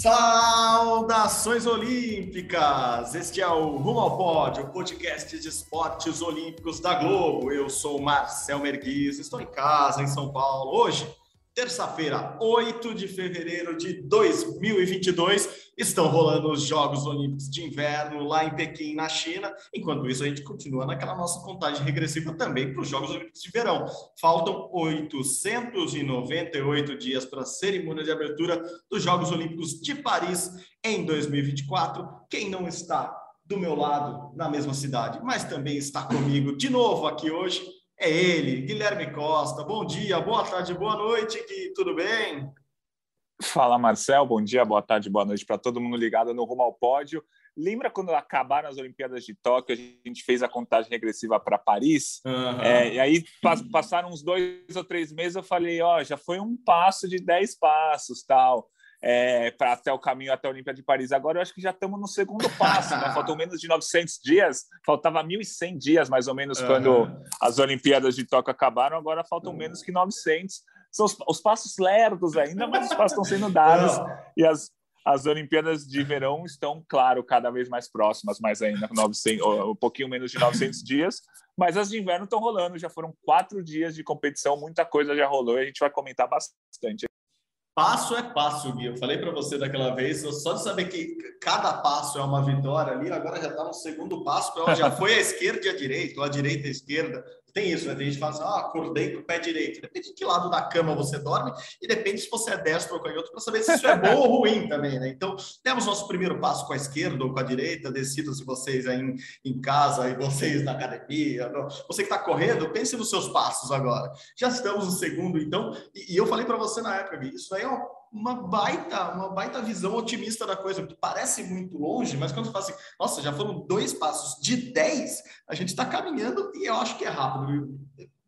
Saudações olímpicas! Este é o Rumo ao Pódio, o podcast de esportes olímpicos da Globo. Eu sou Marcel Merguiz, estou em casa, em São Paulo. Hoje, terça-feira, 8 de fevereiro de 2022, estão rolando os Jogos Olímpicos de Inverno lá em Pequim, na China. Enquanto isso, a gente continua naquela nossa contagem regressiva também para os Jogos Olímpicos de Verão. Faltam 898 dias para a cerimônia de abertura dos Jogos Olímpicos de Paris em 2024. Quem não está do meu lado na mesma cidade, mas também está comigo de novo aqui hoje, é ele, Guilherme Costa. Bom dia, boa tarde, boa noite, Gui, tudo bem? Fala, Marcel. Bom dia, boa tarde, boa noite para todo mundo ligado no Rumo ao Pódio. Lembra quando acabaram as Olimpíadas de Tóquio, a gente fez a contagem regressiva para Paris? Uhum. É, e aí passaram uns dois ou três meses, eu falei, ó, já foi um passo de dez passos, tal é, para até o caminho até a Olimpíada de Paris. Agora eu acho que já estamos no segundo passo, né? Faltam menos de 900 dias, faltava 1.100 dias mais ou menos quando as Olimpíadas de Tóquio acabaram, agora faltam menos que 900. São os, os passos lerdos ainda, mas os passos estão sendo dados. E as, as Olimpíadas de Verão estão, claro, cada vez mais próximas, mais ainda, 900, um pouquinho menos de 900 dias, mas as de inverno estão rolando, já foram quatro dias de competição, muita coisa já rolou e a gente vai comentar bastante. Passo é passo, Gui. Eu falei para você daquela vez, só de saber que cada passo é uma vitória ali, agora já está no segundo passo, já foi a esquerda e a direita, ou a direita e a esquerda. Tem isso, né? Tem gente que fala assim, ah, acordei com o pé direito. Depende de que lado da cama você dorme e depende se você é destro ou canhoto para saber se isso é bom ou ruim também, né? Então, temos nosso primeiro passo com a esquerda ou com a direita. Decido se vocês aí em, em casa e vocês na academia. Não. Você que está correndo, pense nos seus passos agora. Já estamos no segundo, então. E, e eu falei para você na época, isso aí é uma uma baita, uma baita visão otimista da coisa, que parece muito longe, mas quando você fala assim, nossa, já foram dois passos de dez, a gente está caminhando e eu acho que é rápido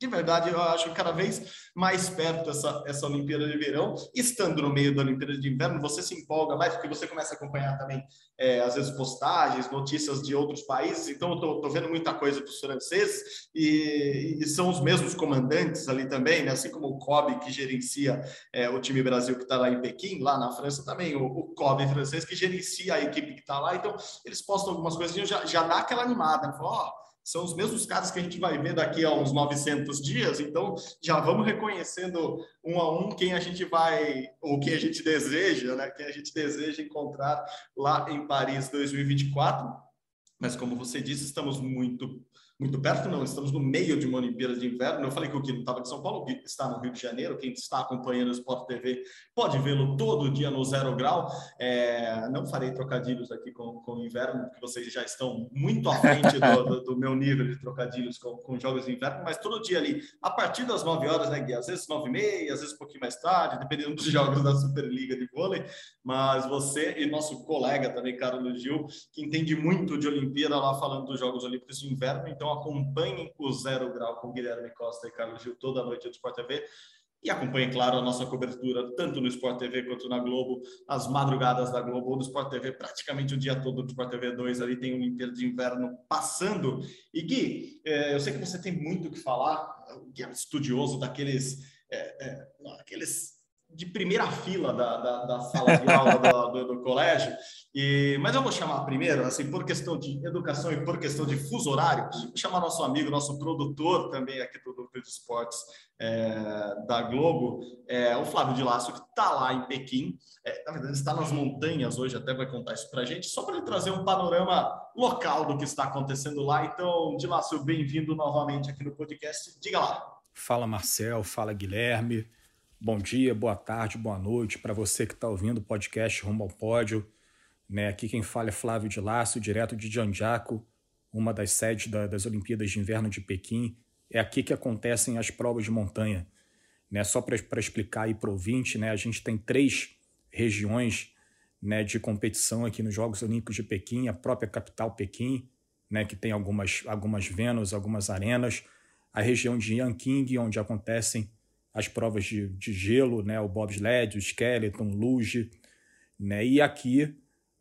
de verdade, eu acho cada vez mais perto essa, essa Olimpíada de Verão. Estando no meio da Olimpíada de Inverno, você se empolga mais, porque você começa a acompanhar também, é, às vezes, postagens, notícias de outros países. Então, eu estou vendo muita coisa dos franceses e, e, são os mesmos comandantes ali também, né? assim como o COB, que gerencia é, o time Brasil que está lá em Pequim, lá na França também, o, o francês que gerencia a equipe que está lá. Então, eles postam algumas coisinhas, já, já dá aquela animada. Né? Fala, oh, são os mesmos casos que a gente vai ver daqui a uns 900 dias, então já vamos reconhecendo um a um quem a gente vai, ou quem a gente deseja, né? Quem a gente deseja encontrar lá em Paris 2024. Mas como você disse, estamos muito muito perto, não, estamos no meio de uma Olimpíada de Inverno. Eu falei que o Gui não estava de São Paulo, o está no Rio de Janeiro. Quem está acompanhando o Sport TV pode vê-lo todo dia no zero grau. É, não farei trocadilhos aqui com, com o inverno, porque vocês já estão muito à frente do, do, do meu nível de trocadilhos com, com, jogos de inverno, mas todo dia ali, a partir das 9 horas, né, Gui? Às vezes 9 e meia, às vezes um pouquinho mais tarde, dependendo dos jogos da Superliga de vôlei. Mas você e nosso colega também, Carlos Gil, que entende muito de Olimpíada lá falando dos Jogos Olímpicos de Inverno, então acompanhem o Zero Grau com Guilherme Costa e Carlos Gil toda noite no Sport TV. E acompanhe, claro, a nossa cobertura, tanto no Sport TV quanto na Globo, as madrugadas da Globo ou do Sport TV, praticamente o dia todo do Sport TV 2, ali tem o Olimpíada de Inverno passando. E Gui, é, eu sei que você tem muito o que falar, o Gui é um estudioso daqueles, é, é, aqueles de primeira fila da, da, da sala de aula do, do, do, colégio. E, mas eu vou chamar primeiro, assim, por questão de educação e por questão de fuso horário, vou chamar nosso amigo, nosso produtor também aqui do Núcleo de Esportes é, da Globo, é, o Flávio de Lácio, que está lá em Pequim. É, na verdade, está nas montanhas hoje, até vai contar isso para a gente, só para ele trazer um panorama local do que está acontecendo lá. Então, de Lácio, bem-vindo novamente aqui no podcast. Diga lá. Fala, Marcel. Fala, Guilherme. Bom dia, boa tarde, boa noite para você que está ouvindo o podcast Rumo ao Pódio. Né, aqui quem fala é Flávio de Lácio, direto de Janjaco, uma das sedes da, das Olimpíadas de Inverno de Pequim. É aqui que acontecem as provas de montanha. Né, só para explicar aí para o ouvinte, né, a gente tem três regiões né, de competição aqui nos Jogos Olímpicos de Pequim, a própria capital Pequim, né, que tem algumas, algumas Vênus, algumas arenas, a região de Yanqing, onde acontecem as provas de, de gelo, né, o bobsled, o skeleton, luge, né, e aqui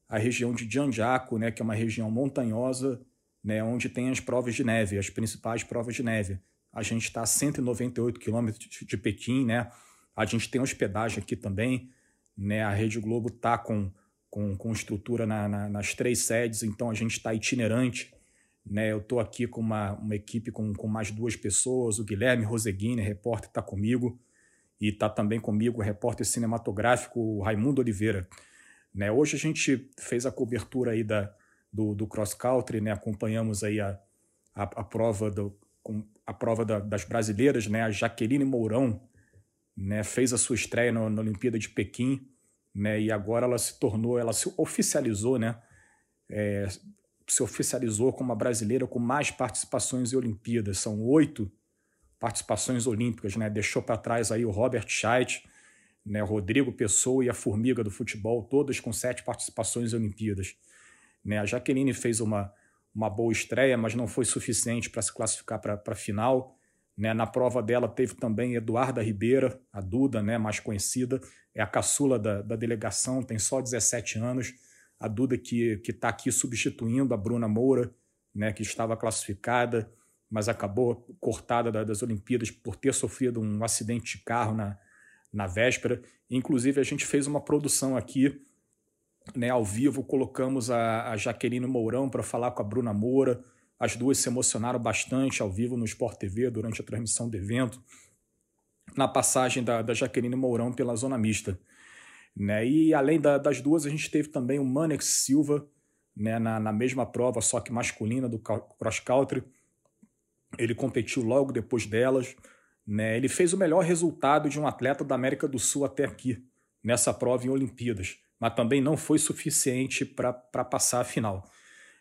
a região de Jiangjakou, né, que é uma região montanhosa, né, onde tem as provas de neve, as principais provas de neve. A gente está a 198 quilômetros de Pequim, né? A gente tem hospedagem aqui também, né? A Rede Globo está com, com, com estrutura na, na, nas três sedes, então a gente está itinerante. Né? Eu estou aqui com uma, uma equipe com, com mais duas pessoas, o Guilherme Roseguini, repórter, está comigo, e está também comigo o repórter cinematográfico Raimundo Oliveira. Né? Hoje a gente fez a cobertura aí da, do, do cross country, né? acompanhamos aí a, a, a prova, do, a prova da, das brasileiras, né? a Jaqueline Mourão né? fez a sua estreia na, na Olimpíada de Pequim, né? e agora ela se tornou, ela se oficializou, né? É, se oficializou como a brasileira com mais participações em Olimpíadas. São oito participações olímpicas, né? Deixou para trás aí o Robert Scheidt, né? Rodrigo Pessoa e a Formiga do futebol, todas com sete participações em Olimpíadas. Né? A Jaqueline fez uma, uma boa estreia, mas não foi suficiente para se classificar para a final. Né? Na prova dela teve também Eduarda Ribeira, a Duda, né? mais conhecida, é a caçula da, da delegação, tem só 17 anos a Duda que está aqui substituindo a Bruna Moura, né, que estava classificada, mas acabou cortada das Olimpíadas por ter sofrido um acidente de carro na, na véspera. Inclusive, a gente fez uma produção aqui, né, ao vivo, colocamos a, a Jaqueline Mourão para falar com a Bruna Moura. As duas se emocionaram bastante ao vivo no Sport TV durante a transmissão do evento, na passagem da, da Jaqueline Mourão pela zona mista. Né? E além da, das duas, a gente teve também o Manex Silva né, na, na mesma prova, só que masculina do cross country. Ele competiu logo depois delas. Né? Ele fez o melhor resultado de um atleta da América do Sul até aqui, nessa prova em Olimpíadas, mas também não foi suficiente para passar a final.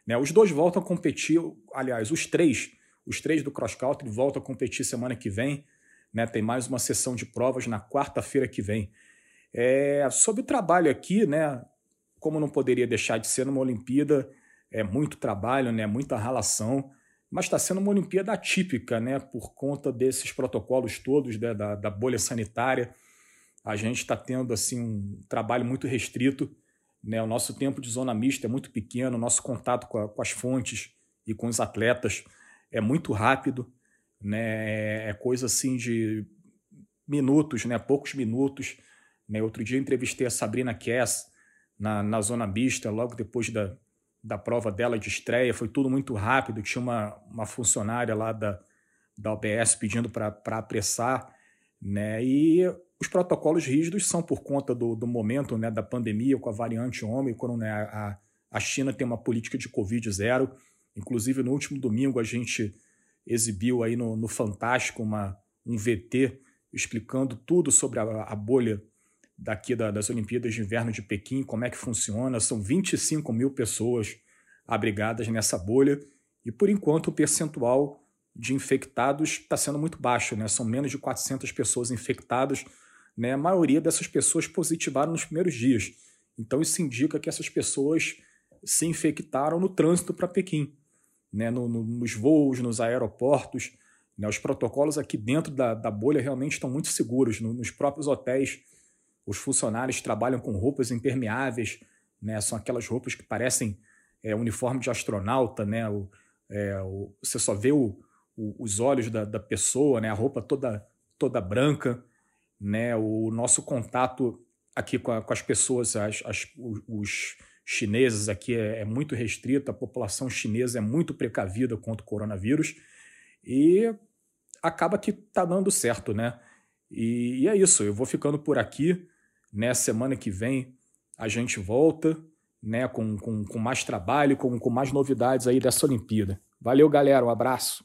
Né? Os dois voltam a competir, aliás, os três, os três do cross country voltam a competir semana que vem. Né? Tem mais uma sessão de provas na quarta-feira que vem. É, sobre o trabalho aqui, né, como não poderia deixar de ser numa Olimpíada, é muito trabalho, né, muita relação, mas está sendo uma Olimpíada atípica, né, por conta desses protocolos todos né, da, da bolha sanitária. A gente está tendo assim um trabalho muito restrito, né, o nosso tempo de zona mista é muito pequeno, o nosso contato com, a, com as fontes e com os atletas é muito rápido, né, é coisa assim de minutos, né, poucos minutos né? Outro dia entrevistei a Sabrina Kess na, na Zona Mista, logo depois da, da prova dela de estreia. Foi tudo muito rápido. Tinha uma, uma funcionária lá da, da OBS pedindo para apressar. Né? E os protocolos rígidos são por conta do, do momento né, da pandemia com a variante Ômicron. Né? A, a China tem uma política de Covid zero. Inclusive, no último domingo, a gente exibiu aí no, no Fantástico uma, um VT explicando tudo sobre a, a bolha daqui da, das Olimpíadas de Inverno de Pequim, como é que funciona. São 25 mil pessoas abrigadas nessa bolha e, por enquanto, o percentual de infectados está sendo muito baixo, né? São menos de 400 pessoas infectadas, né? A maioria dessas pessoas positivaram nos primeiros dias. Então, isso indica que essas pessoas se infectaram no trânsito para Pequim, né? No, no, nos voos, nos aeroportos. Né? Os protocolos aqui dentro da, da bolha realmente estão muito seguros. No, nos próprios hotéis os funcionários trabalham com roupas impermeáveis, né? São aquelas roupas que parecem é, uniforme de astronauta, né? O, é, o, você só vê o, os olhos da, da, pessoa, né? A roupa toda toda branca, né? O nosso contato aqui com, a, com as pessoas, as, as, os chineses aqui é, é, muito restrito, a população chinesa é muito precavida contra o coronavírus e acaba que está dando certo, né? E, e, é isso, eu vou ficando por aqui. Né? Semana que vem a gente volta né? com, com, com mais trabalho, com, com mais novidades aí dessa Olimpíada. Valeu, galera. Um abraço.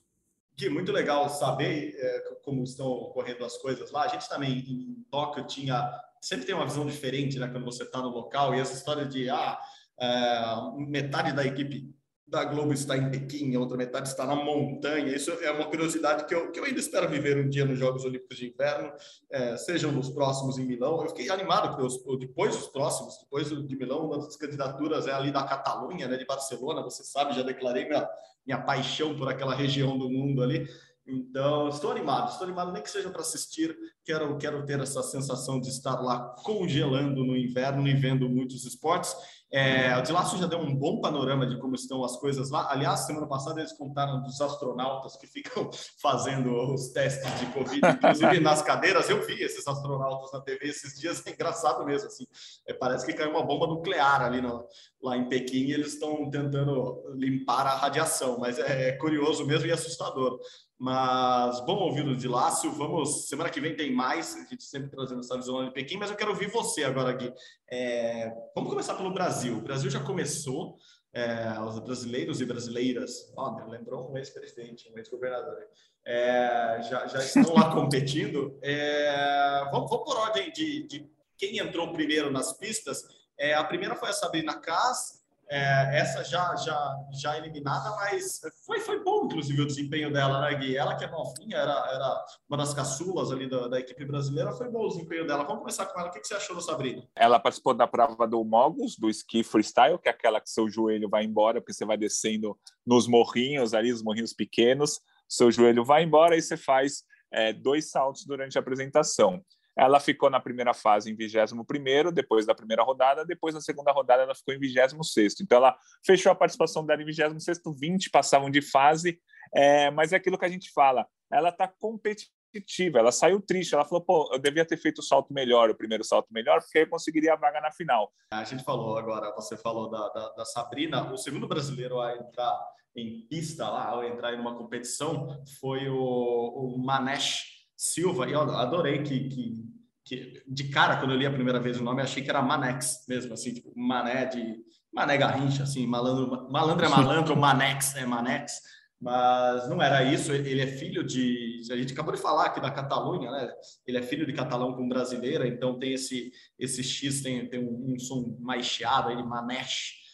Gui, muito legal saber é, como estão ocorrendo as coisas lá. A gente também em Tóquio tinha sempre tem uma visão diferente, né? Quando você está no local e essa história de ah, é, metade da equipe da Globo está em Pequim, a outra metade está na montanha. Isso é uma curiosidade que eu, que eu ainda espero viver um dia nos Jogos Olímpicos de Inverno, é, sejam nos próximos em Milão. Eu fiquei animado porque depois dos próximos, depois de Milão, uma das candidaturas é ali da Catalunha, né, de Barcelona. Você sabe, já declarei minha, minha paixão por aquela região do mundo ali. Então, estou animado, estou animado nem que seja para assistir. Quero, quero ter essa sensação de estar lá congelando no inverno e vendo muitos esportes. É, o de Laço já deu um bom panorama de como estão as coisas lá. Aliás, semana passada eles contaram dos astronautas que ficam fazendo os testes de Covid, inclusive nas cadeiras. Eu vi esses astronautas na TV esses dias, é engraçado mesmo. Assim. É, parece que caiu uma bomba nuclear ali no, lá em Pequim e eles estão tentando limpar a radiação, mas é, é curioso mesmo e assustador. Mas bom ouvir o de Lácio. Vamos, semana que vem tem mais. A gente sempre trazendo essa visão de Pequim, mas eu quero ouvir você agora aqui. É, vamos começar pelo Brasil. O Brasil já começou. É, os brasileiros e brasileiras, oh, lembrou um ex-presidente, um ex-governador, é, já, já estão lá competindo. É, vamos, vamos, por ordem de, de, quem entrou primeiro nas pistas. É, a primeira foi a Sabrina Kass, é, essa já, já, já eliminada, mas foi, foi bom, inclusive, o desempenho dela, né, Gui? Ela que é novinha, era, era uma das caçulas ali da, da equipe brasileira, foi bom o desempenho dela. Vamos começar com ela. O que, que você achou da Sabrina? Ela participou da prova do Mogus, do ski freestyle, que é aquela que seu joelho vai embora, porque você vai descendo nos morrinhos ali, os morrinhos pequenos, seu joelho vai embora e você faz é, dois saltos durante a apresentação. Ela ficou na primeira fase em 21 depois da primeira rodada, depois na segunda rodada ela ficou em 26 Então ela fechou a participação dela em 26 20 passavam de fase, é, mas é aquilo que a gente fala, ela está competitiva, ela saiu triste, ela falou, pô, eu devia ter feito o salto melhor, o primeiro salto melhor, porque eu conseguiria a vaga na final. A gente falou agora, você falou da, da, da Sabrina, o segundo brasileiro a entrar em pista lá, ao entrar em uma competição, foi o, o Manesh Silva, e eu adorei que, que, que, de cara, quando eu li a primeira vez o nome, achei que era Manex mesmo, assim, tipo, Mané de Mané Garrincha, assim, malandro, malandro é malandro, Manex é Manex, mas não era isso, ele é filho de, a gente acabou de falar aqui da Catalunha, né, ele é filho de catalão com brasileira, então tem esse, esse X, tem, tem um, um som mais chiado aí, Manesh,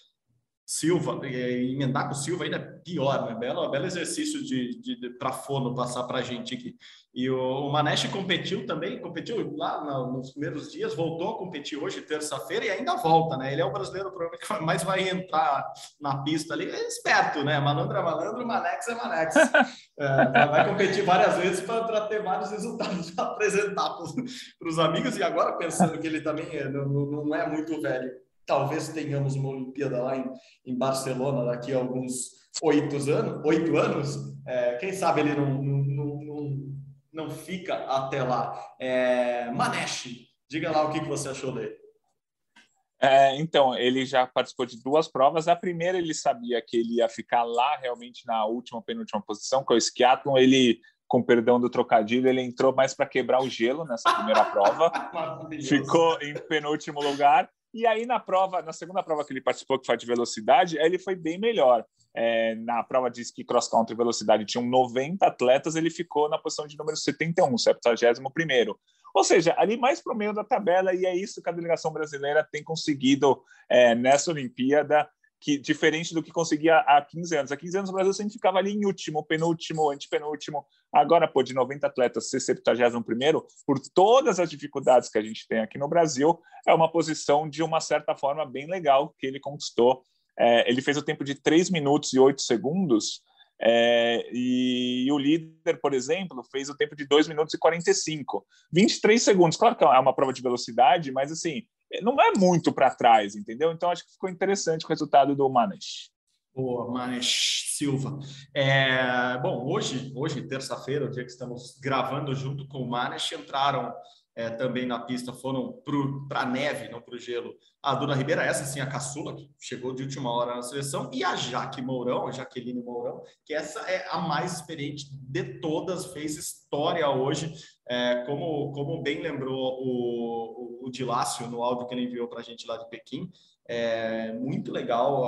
Silva, emendar com Silva ainda é pior, né? Belo, belo exercício de, de, de para fono passar para a gente aqui. E o, o Manesh competiu também, competiu lá no, nos primeiros dias, voltou a competir hoje, terça-feira, e ainda volta, né? Ele é o brasileiro provavelmente que mais vai entrar na pista ali. É esperto, né? Malandro é malandro, Manex é Manex. É, vai competir várias vezes para ter vários resultados para apresentar para os amigos, e agora pensando que ele também é, não, não é muito velho talvez tenhamos uma Olimpíada lá em, em Barcelona daqui a alguns oito anos, oito anos é, quem sabe ele não, não, não, não fica até lá. É, Manesh, diga lá o que, que você achou dele. É, então, ele já participou de duas provas. A primeira, ele sabia que ele ia ficar lá realmente na última, penúltima posição, que é o skiathlon. Ele, com perdão do trocadilho, ele entrou mais para quebrar o gelo nessa primeira prova. Ficou em penúltimo lugar. E aí, na prova, na segunda prova que ele participou, que foi de velocidade, ele foi bem melhor. É, na prova de ski cross country velocidade tinham 90 atletas, ele ficou na posição de número 71, 71 Ou seja, ali mais para o meio da tabela, e é isso que a delegação brasileira tem conseguido é, nessa Olimpíada que diferente do que conseguia há 15 anos. Há 15 anos o Brasil sempre ficava ali em último, penúltimo, antepenúltimo. Agora, pô, de 90 atletas, ser 71 primeiro, por todas as dificuldades que a gente tem aqui no Brasil, é uma posição de uma certa forma bem legal que ele conquistou. É, ele fez o tempo de 3 minutos e 8 segundos, é, e, e, o líder, por exemplo, fez o tempo de 2 minutos e 45. 23 segundos. Claro que é uma prova de velocidade, mas assim, não é muito para trás, entendeu? Então acho que ficou interessante o resultado do Manesh. Boa, Manesh Silva. É, bom, hoje, hoje terça-feira, o dia que estamos gravando junto com o Manesh, entraram é, também na pista, foram para a neve, não para o gelo. A Duna Ribeira, essa sim, a caçula, que chegou de última hora na seleção, e a Jaque Mourão, a Jaqueline Mourão, que essa é a mais experiente de todas, fez história hoje, é, como, como bem lembrou o, o, o Dilácio no áudio que ele enviou para a gente lá de Pequim. É muito legal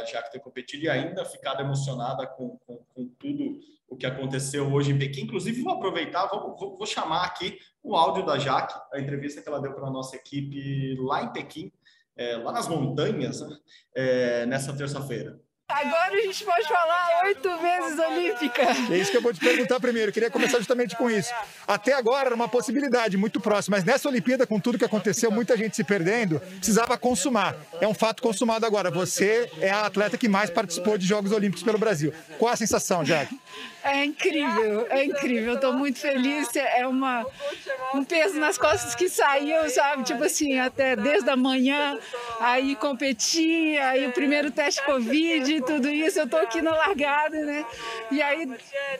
a Jaque ter competido e ainda ficado emocionada com, com, com tudo o que aconteceu hoje em Pequim. Inclusive, vou aproveitar, vou, vou, vou chamar aqui o áudio da Jaque, a entrevista que ela deu para a nossa equipe lá em Pequim, é, lá nas montanhas, né? é, nessa terça-feira. Agora a gente pode falar oito vezes olímpica. É isso que eu vou te perguntar primeiro. Eu queria começar justamente com isso. Até agora era uma possibilidade muito próxima, mas nessa Olimpíada, com tudo que aconteceu, muita gente se perdendo, precisava consumar. É um fato consumado agora. Você é a atleta que mais participou de Jogos Olímpicos pelo Brasil. Qual a sensação, Jack? É incrível, é incrível. Estou muito feliz. É uma, um peso nas costas que saiu, sabe? Tipo assim, até desde a manhã, aí competir, aí o primeiro teste Covid, tudo isso. Eu estou aqui na largada, né? E aí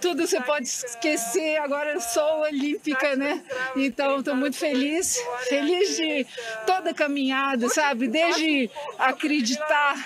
tudo você pode esquecer. Agora eu sou olímpica, né? Então estou muito feliz. Feliz de toda a caminhada, sabe? Desde acreditar,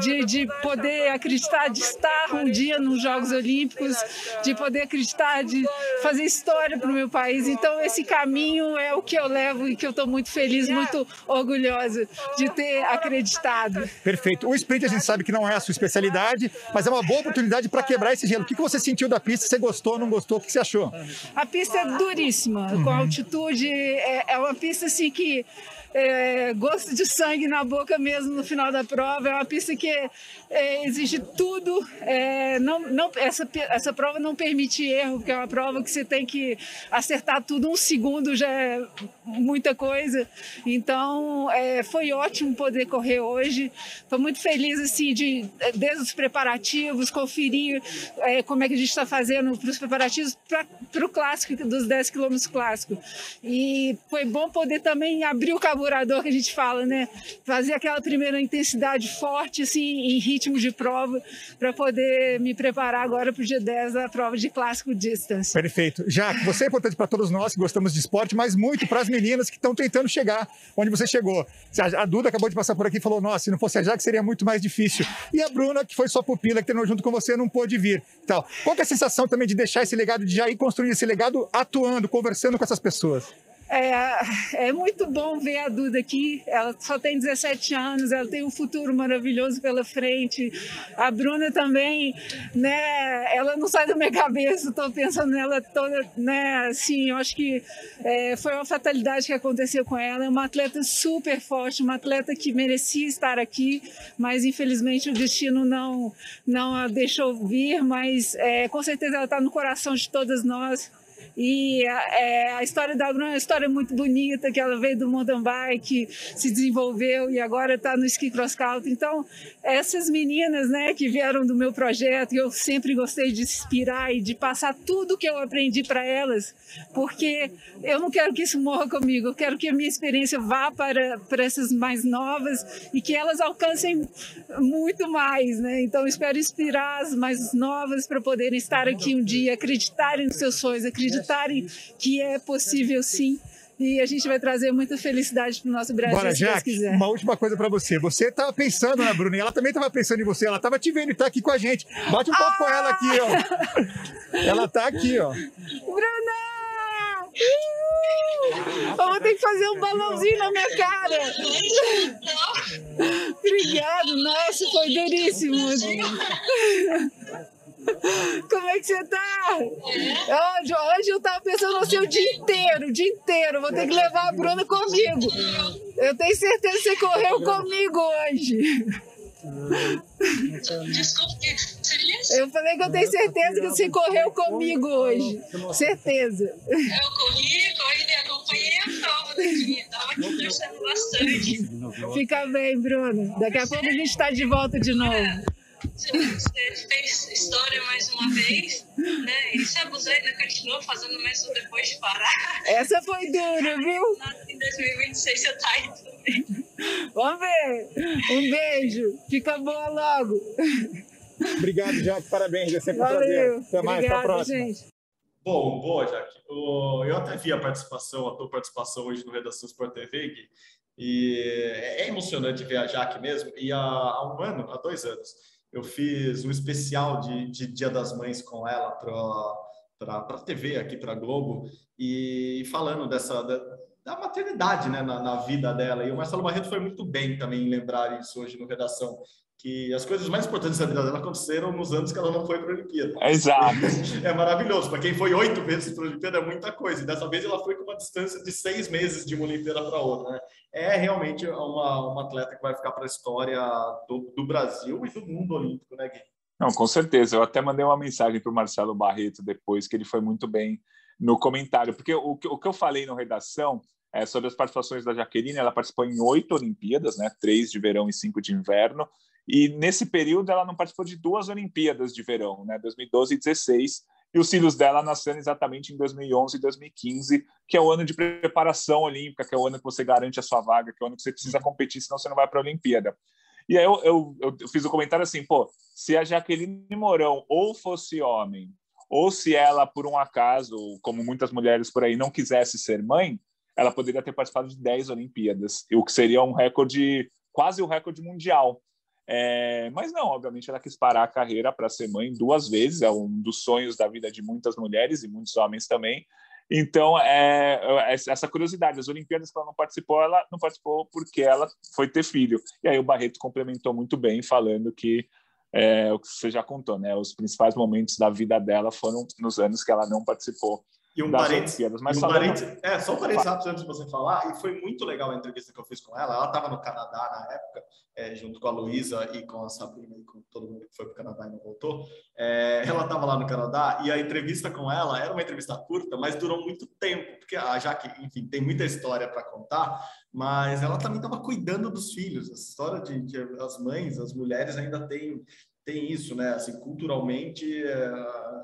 de, de poder acreditar, de estar um dia nos Jogos Olímpicos de poder acreditar, de fazer história para o meu país. Então, esse caminho é o que eu levo e que eu estou muito feliz, muito orgulhosa de ter acreditado. Perfeito. O sprint a gente sabe que não é a sua especialidade, mas é uma boa oportunidade para quebrar esse gelo. O que você sentiu da pista? Você gostou, não gostou? O que você achou? A pista é duríssima, uhum. com altitude. É, é uma pista assim que é, gosto de sangue na boca mesmo no final da prova. É uma pista que é, exige tudo. É, não, não, essa, essa prova não permite erro, porque é uma prova que você tem que acertar tudo. Um segundo já é muita coisa. Então, é, foi ótimo poder correr hoje. Estou muito feliz assim de desde os preparativos, conferir é, como é que a gente está fazendo para os preparativos para o clássico dos 10 quilômetros clássico. E foi bom poder também abrir o carburador que a gente fala, né? Fazer aquela primeira intensidade forte, assim, em ritmo de prova, para poder me preparar agora para o dia 10 da prova de clássico distance. Perfeito. Jaque, você é importante para todos nós que gostamos de esporte, mas muito para as meninas que estão tentando chegar onde você chegou. A Duda acabou de passar por aqui e falou: nossa, se não fosse a Jaque seria muito mais difícil. E a Bruna, que foi sua pupila, que treinou junto com você, não pôde vir. Então, qual é a sensação também de deixar esse legado, de já ir construindo esse legado atuando, conversando com essas pessoas? É, é muito bom ver a Duda aqui. Ela só tem 17 anos, ela tem um futuro maravilhoso pela frente. A Bruna também, né? Ela não sai da minha cabeça. Estou pensando nela toda, né? Assim, eu acho que é, foi uma fatalidade que aconteceu com ela. É uma atleta super forte, uma atleta que merecia estar aqui, mas infelizmente o destino não não a deixou vir. Mas é, com certeza ela está no coração de todas nós. E é, a história da Bruna é uma história muito bonita, que ela veio do mountain bike, se desenvolveu e agora está no ski cross country. Então, essas meninas né, que vieram do meu projeto, eu sempre gostei de inspirar e de passar tudo que eu aprendi para elas, porque eu não quero que isso morra comigo, eu quero que a minha experiência vá para, para essas mais novas e que elas alcancem muito mais. Né? Então, espero inspirar as mais novas para poderem estar aqui um dia, acreditarem nos seus sonhos, acreditarem acreditarem que é possível sim. E a gente vai trazer muita felicidade para o nosso Brasil, Bora, se Deus quiser. Uma última coisa para você. Você estava pensando na Bruna e ela também estava pensando em você. Ela estava te vendo e está aqui com a gente. Bate um papo ah! com ela aqui, ó. Ela está aqui, ó. Bruna! Eu vou ter que fazer um balãozinho na minha cara. Obrigado, nossa, foi duríssimo. Como é que você tá? Hoje, hoje eu tava pensando no seu dia inteiro, o dia inteiro. Vou ter que levar a Bruna comigo. Eu tenho certeza que você correu comigo hoje. Isso? Eu falei que eu tenho certeza que você correu comigo hoje. Certeza. Eu corri, corri e acompanhei a prova daqui. Tava aqui bastante. Fica bem, Bruno. Daqui a pouco a gente tá de volta de novo. Você fez história mais uma vez, né? E se abusou ainda continuou fazendo mesmo depois de parar. Essa foi dura, viu? Em 2026 você tá aí também. Vamos ver. Um beijo. Fica boa logo. Obrigado, Jaque. Parabéns. É sempre Valeu. um prazer. Até mais. Obrigado, Até a próxima. Gente. Bom, boa, Jaque. Eu até vi a participação, a tua participação hoje no Redação Sport TV, Gui, e é emocionante ver a Jaque mesmo. E há, há um ano, há dois anos, eu fiz um especial de, de Dia das Mães com ela para a TV aqui para Globo e falando dessa da maternidade né, na, na, vida dela. E o Marcelo Barreto foi muito bem também em lembrar isso hoje no Redação, que as coisas mais importantes da vida dela aconteceram nos anos que ela não foi para a Olimpíada. Exato. É maravilhoso. Para quem foi oito vezes para a Olimpíada, é muita coisa. E dessa vez ela foi com uma distância de seis meses de uma Olimpíada para outra. Né? É realmente uma, uma atleta que vai ficar para a história do, do, Brasil e do mundo olímpico, né, Gui? Não, com certeza. Eu até mandei uma mensagem para o Marcelo Barreto depois, que ele foi muito bem no comentário, porque o, o que eu falei na redação é, sobre as participações da Jaqueline, ela participou em oito Olimpíadas, né, três de verão e cinco de inverno, e nesse período ela não participou de duas Olimpíadas de verão, né, 2012 e 2016, e os filhos dela nasceram exatamente em 2011 e 2015, que é o ano de preparação olímpica, que é o ano que você garante a sua vaga, que é o ano que você precisa competir, senão você não vai para a Olimpíada. E aí eu, eu, eu, fiz o um comentário assim, pô, se a Jaqueline Mourão ou fosse homem ou se ela, por um acaso, como muitas mulheres por aí, não quisesse ser mãe, ela poderia ter participado de 10 Olimpíadas, o que seria um recorde, quase o recorde mundial. É, mas não, obviamente ela quis parar a carreira para ser mãe duas vezes, é um dos sonhos da vida de muitas mulheres e muitos homens também. Então, é, é, essa curiosidade, as Olimpíadas que ela não participou, ela não participou porque ela foi ter filho. E aí o Barreto complementou muito bem, falando que é, o que você já contou, né? Os principais momentos da vida dela foram nos anos que ela não participou e um parênteses, mas um parênteses, é, só um parênteses rápido antes de você falar, e foi muito legal a entrevista que eu fiz com ela. Ela estava no Canadá na época, é, junto com a Luísa e com a Sabrina e com todo mundo que foi para o Canadá e não voltou. É, ela estava lá no Canadá e a entrevista com ela era uma entrevista curta, mas durou muito tempo, porque a Jaque, enfim, tem muita história para contar, mas ela também estava cuidando dos filhos. A história de, de as mães, as mulheres ainda têm tem isso, né? Assim, culturalmente é,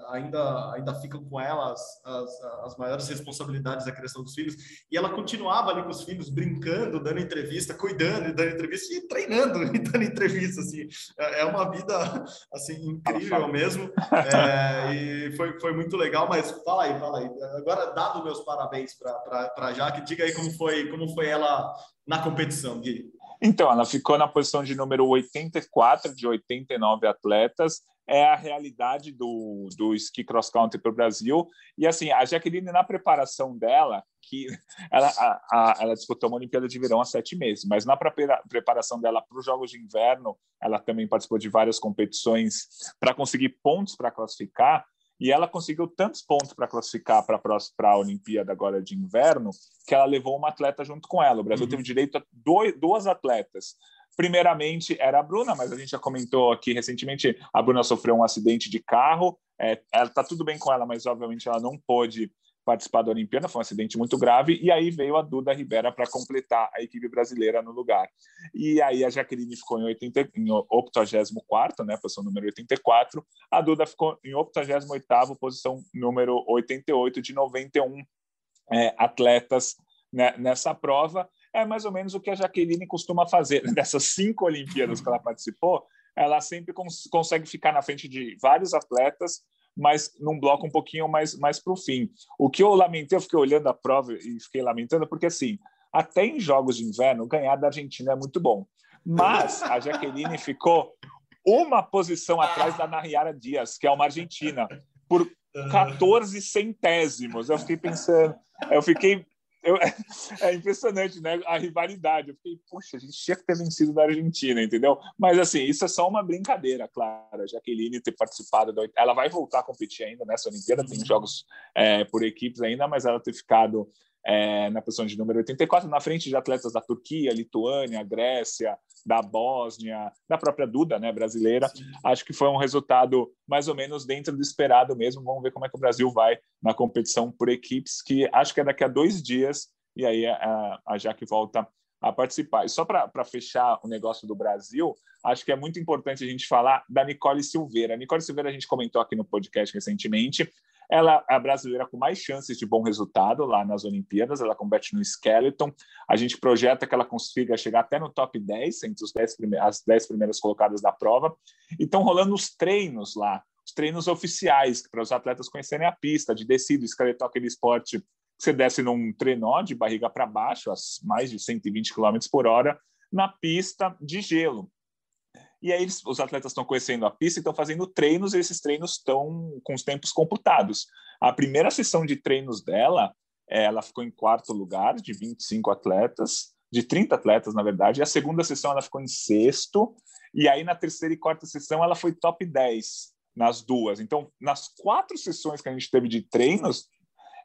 ainda ainda ficam com ela as, as, as, maiores responsabilidades da criação dos filhos e ela continuava ali com os filhos brincando, dando entrevista, cuidando e dando entrevista e treinando e dando entrevista assim é, é uma vida assim incrível mesmo é, e foi, foi muito legal. Mas fala aí, fala aí. Agora dado meus parabéns para para Jaque, diga aí como foi como foi ela na competição, Gui. Então, ela ficou na posição de número 84 de 89 atletas. É a realidade do, do ski cross country para o Brasil. E assim, a Jaqueline, na preparação dela, que ela, a, a, ela disputou uma Olimpíada de Verão há sete meses, mas na preparação dela para os Jogos de Inverno, ela também participou de várias competições para conseguir pontos para classificar. E ela conseguiu tantos pontos para classificar para a Olimpíada agora de inverno que ela levou uma atleta junto com ela. O Brasil uhum. teve direito a dois, duas atletas. Primeiramente era a Bruna, mas a gente já comentou aqui recentemente, a Bruna sofreu um acidente de carro. É, ela está tudo bem com ela, mas obviamente ela não pôde participar da Olimpíada, foi um acidente muito grave, e aí veio a Duda Ribera para completar a equipe brasileira no lugar. E aí a Jaqueline ficou em, 80, em 84, né, posição número 84, a Duda ficou em 88 posição número 88 de 91 é, atletas né, nessa prova. É mais ou menos o que a Jaqueline costuma fazer. Dessas cinco Olimpíadas que ela participou, ela sempre cons consegue ficar na frente de vários atletas, mas num bloco um pouquinho mais, mais para o fim. O que eu lamentei, eu fiquei olhando a prova e fiquei lamentando, porque assim, até em jogos de inverno, ganhar da Argentina é muito bom. Mas a Jaqueline ficou uma posição atrás da Nariara Dias, que é uma argentina, por 14 centésimos. Eu fiquei pensando, eu fiquei eu, é impressionante, né? A rivalidade. Eu fiquei, puxa, a gente tinha que ter vencido da Argentina, entendeu? Mas, assim, isso é só uma brincadeira, claro. A Jaqueline ter participado da. Ela vai voltar a competir ainda nessa Olimpíada, tem jogos é, por equipes ainda, mas ela ter ficado é, na posição de número 84, na frente de atletas da Turquia, Lituânia, Grécia, da Bósnia, da própria Duda, né, brasileira. Sim. Acho que foi um resultado mais ou menos dentro do esperado mesmo. Vamos ver como é que o Brasil vai na competição por equipes, que acho que é daqui a dois dias, e aí a, a Jaque volta a participar. E só para fechar o negócio do Brasil, acho que é muito importante a gente falar da Nicole Silveira. A Nicole Silveira a gente comentou aqui no podcast recentemente. Ela é a brasileira com mais chances de bom resultado lá nas Olimpíadas, ela compete no skeleton. A gente projeta que ela consiga chegar até no top 10, entre os 10 as 10 primeiras colocadas da prova. E estão rolando os treinos lá, os treinos oficiais, para os atletas conhecerem a pista de descida, skeleton, aquele esporte você desce num trenó de barriga para baixo, a mais de 120 km por hora, na pista de gelo. E aí eles, os atletas estão conhecendo a pista e estão fazendo treinos, e esses treinos estão com os tempos computados. A primeira sessão de treinos dela é, ela ficou em quarto lugar de 25 atletas, de 30 atletas, na verdade, e a segunda sessão ela ficou em sexto, e aí na terceira e quarta sessão ela foi top 10 nas duas. Então, nas quatro sessões que a gente teve de treinos,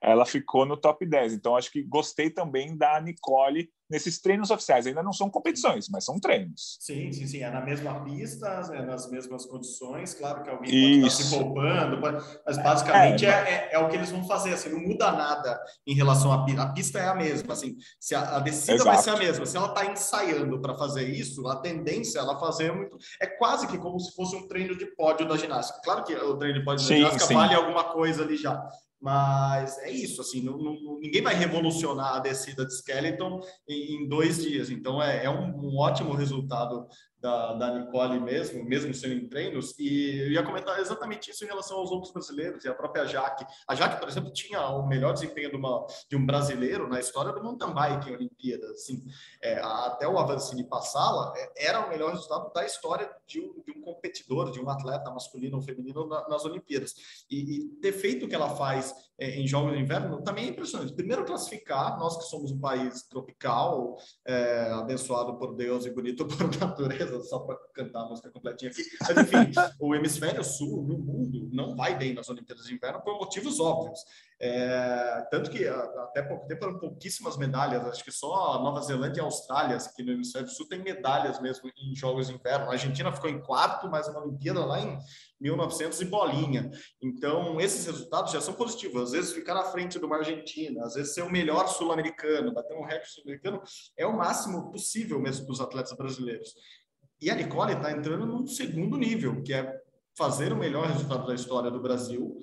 ela ficou no top 10. Então, acho que gostei também da Nicole nesses treinos oficiais. Ainda não são competições, mas são treinos. Sim, sim, sim. É na mesma pista, é nas mesmas condições. Claro que alguém pode Isso. estar se poupando, mas basicamente é, é, é, é, o que eles vão fazer. Assim, não muda nada em relação à pista. A pista é a mesma. Assim, se a, a descida Exato. vai ser a mesma. Se ela está ensaiando para fazer isso, a tendência é ela fazer muito. É quase que como se fosse um treino de pódio da ginástica. Claro que o treino de pódio sim, da ginástica sim. vale alguma coisa ali já. Mas é isso, assim, não, não, ninguém vai revolucionar a descida de Skeleton em, em dois dias. Então é, é um, um, ótimo resultado da, da Nicole mesmo, mesmo sendo em treinos, e eu ia comentar exatamente isso em relação aos outros brasileiros, e a própria Jaque. A Jaque, por exemplo, tinha o melhor desempenho de, uma, de um brasileiro na história do mountain bike em Olimpíadas. Assim, é, até o Avancini Passala é, era o melhor resultado da história de um, de um competidor, de um atleta masculino ou feminino na, nas Olimpíadas. E, e, ter feito o que ela faz em Jogos de Inverno também é impressionante. Primeiro, classificar, nós que somos um país tropical, é, abençoado por Deus e bonito por natureza, só para cantar a música completinha aqui. Mas, enfim, o hemisfério sul no mundo não vai bem nas Olimpíadas de Inverno por motivos óbvios. É, tanto que até pouco tempo eram pouquíssimas medalhas, acho que só Nova Zelândia e Austrália, aqui no hemisfério sul, tem medalhas mesmo em Jogos de Inverno. A Argentina ficou em quarto, mas uma Olimpíada lá em 1900 e bolinha. Então, esses resultados já são positivos. Às vezes, ficar na frente de uma Argentina, às vezes, ser o melhor sul-americano, bater um recorde sul-americano, é o máximo possível mesmo para os atletas brasileiros. E a Nicole está entrando num segundo nível, que é fazer o melhor resultado da história do Brasil,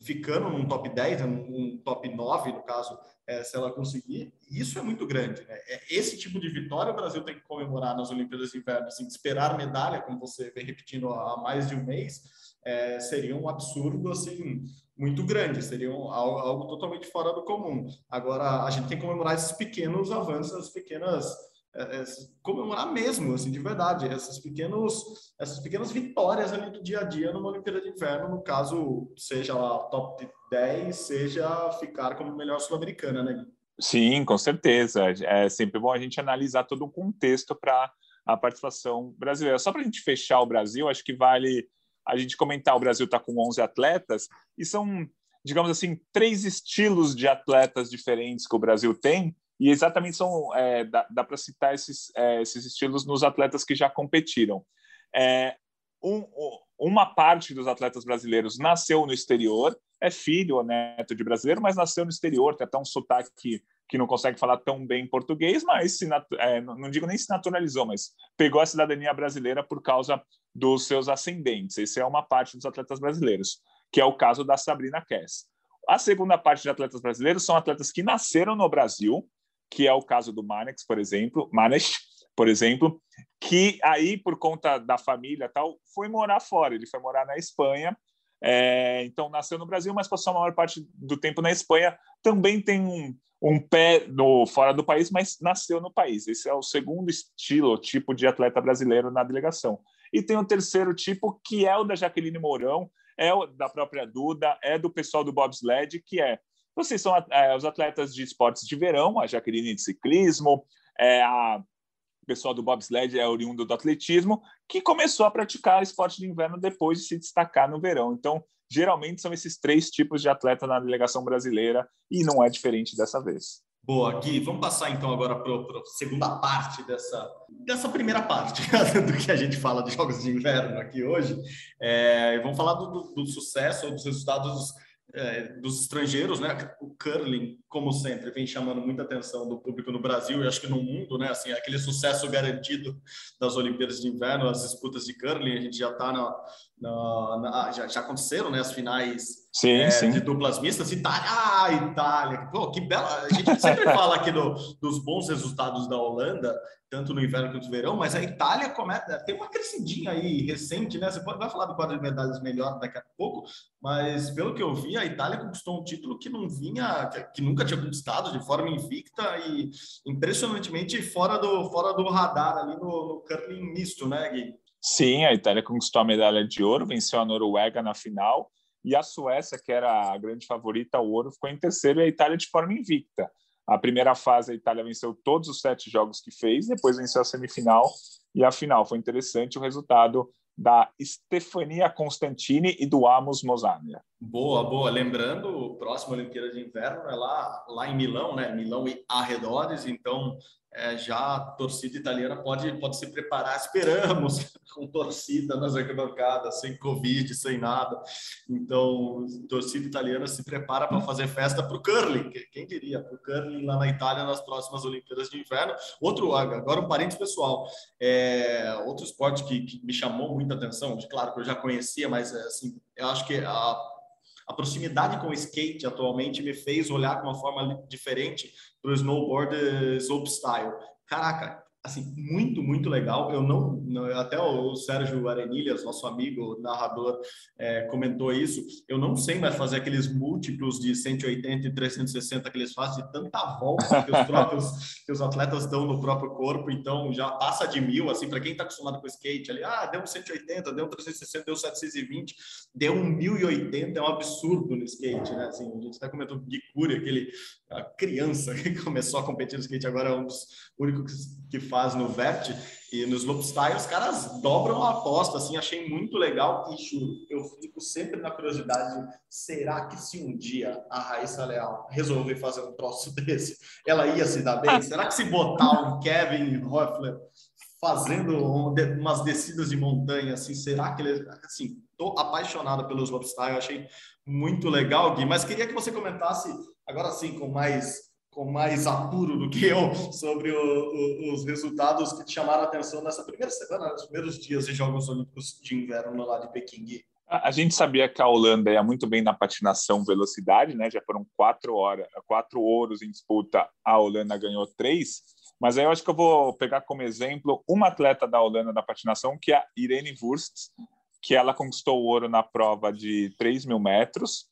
ficando num top 10, num top 9, no caso, é, se ela conseguir. Isso é muito grande. Né? É, esse tipo de vitória o Brasil tem que comemorar nas Olimpíadas de Inverno. Assim, esperar medalha, como você vem repetindo há mais de um mês, é, seria um absurdo assim muito grande, seria algo, algo totalmente fora do comum. Agora, a gente tem que comemorar esses pequenos avanços, essas pequenas é, é, comemorar mesmo, assim, de verdade, essas, pequenos, essas pequenas vitórias ali do dia a dia numa Olimpíada de Inverno, no caso, seja lá top 10, seja ficar como melhor sul-americana, né? Sim, com certeza. É sempre bom a gente analisar todo o contexto para a participação brasileira. Só para a gente fechar o Brasil, acho que vale a gente comentar: o Brasil está com 11 atletas e são, digamos assim, três estilos de atletas diferentes que o Brasil tem e exatamente são é, dá, dá para citar esses, é, esses estilos nos atletas que já competiram. É, um, uma parte dos atletas brasileiros nasceu no exterior, é filho ou neto de brasileiro, mas nasceu no exterior, tem até um sotaque que, não consegue falar tão bem português, mas se, é, não digo nem se naturalizou, mas pegou a cidadania brasileira por causa dos seus ascendentes. Essa é uma parte dos atletas brasileiros, que é o caso da Sabrina Kess. A segunda parte de atletas brasileiros são atletas que nasceram no Brasil, que é o caso do Manex, por exemplo, Manex, por exemplo, que aí por conta da família tal foi morar fora. Ele foi morar na Espanha. É, então nasceu no Brasil, mas passou a maior parte do tempo na Espanha. Também tem um, um pé no fora do país, mas nasceu no país. Esse é o segundo estilo, tipo de atleta brasileiro na delegação. E tem o terceiro tipo, que é o da Jaqueline Mourão, é o da própria Duda, é do pessoal do bobsled, que é vocês são é, os atletas de esportes de verão, a Jaqueline de ciclismo, é, a pessoal do bobsled é oriundo do atletismo, que começou a praticar esporte de inverno depois de se destacar no verão. Então, geralmente são esses três tipos de atleta na delegação brasileira e não é diferente dessa vez. Boa, Gui, vamos passar então agora para a segunda parte dessa, dessa primeira parte do que a gente fala de Jogos de Inverno aqui hoje. É, vamos falar do, do, do sucesso, dos resultados é, dos estrangeiros, né? O curling, como sempre, vem chamando muita atenção do público no Brasil e acho que no mundo, né? Assim, aquele sucesso garantido das Olimpíadas de Inverno, as disputas de curling, a gente já está na, na, na, já, já aconteceram, né? As finais sim, é, sim. de duplas mistas. Itália, ah, Itália, pô, que bela. A gente sempre fala aqui do, dos bons resultados da Holanda, tanto no inverno quanto no verão, mas a Itália começa, tem uma crescidinha aí recente, né? Você pode, vai falar do quadro de medalhas melhor daqui a pouco, mas pelo que eu vi, a Itália conquistou um título que não vinha, que, que nunca tinha conquistado de forma invicta e impressionantemente fora do, fora do radar ali no, no curling misto, né, Gui? Sim, a Itália conquistou a medalha de ouro, venceu a Noruega na final e a Suécia, que era a grande favorita ao ouro, ficou em terceiro e a Itália de forma invicta. A primeira fase, a Itália venceu todos os sete jogos que fez, depois venceu a semifinal e a final. Foi interessante o resultado da Stefania Constantini e do Amos Mosania. Boa, boa. Lembrando, o próximo Olimpíada de Inverno é lá, lá em Milão, né? Milão e arredores, então é, já a torcida italiana pode, pode se preparar. Esperamos com torcida nas arquibancadas, sem Covid, sem nada. Então, torcida italiana se prepara para fazer festa para o curling. Quem diria? Para o curling lá na Itália nas próximas Olimpíadas de Inverno. Outro, agora um parênteses pessoal. É, outro esporte que, que me chamou muita atenção, claro que eu já conhecia, mas assim, eu acho que a a proximidade com o skate atualmente me fez olhar com uma forma diferente para o snowboard slopestyle. Caraca, assim, muito, muito legal. Eu não, até o Sérgio Arenilhas, nosso amigo narrador, é, comentou isso. Eu não sei mais fazer aqueles múltiplos de 180 e 360 que eles fazem, de tanta volta que os próprios que os atletas dão no próprio corpo. Então, já passa de mil, assim, para quem está acostumado com skate, ali, ah, deu um 180, deu um 360, deu 720, deu um 1080, é um absurdo no skate, né? Assim, a gente até comentou de Curi, aquele a criança que começou a competir no skate, agora é um dos únicos que faz no vert e nos slopestyle, os caras dobram a aposta, assim, achei muito legal e juro, eu fico sempre na curiosidade, será que se um dia a Raíssa Leal resolver fazer um troço desse, ela ia se dar bem? Será que se botar um Kevin Hoffler fazendo umas descidas de montanha, assim, será que ele, assim, tô apaixonado pelo slopestyle, achei muito legal, Gui, mas queria que você comentasse agora sim com mais com mais apuro do que eu sobre o, o, os resultados que te chamaram a atenção nessa primeira semana, nos primeiros dias de Jogos Olímpicos de Inverno lá de Pequim. A gente sabia que a Holanda ia muito bem na patinação velocidade, né? Já foram quatro horas, quatro ouros em disputa. A Holanda ganhou três. Mas aí eu acho que eu vou pegar como exemplo uma atleta da Holanda da patinação, que é a Irene Wurst, que ela conquistou o ouro na prova de 3 mil metros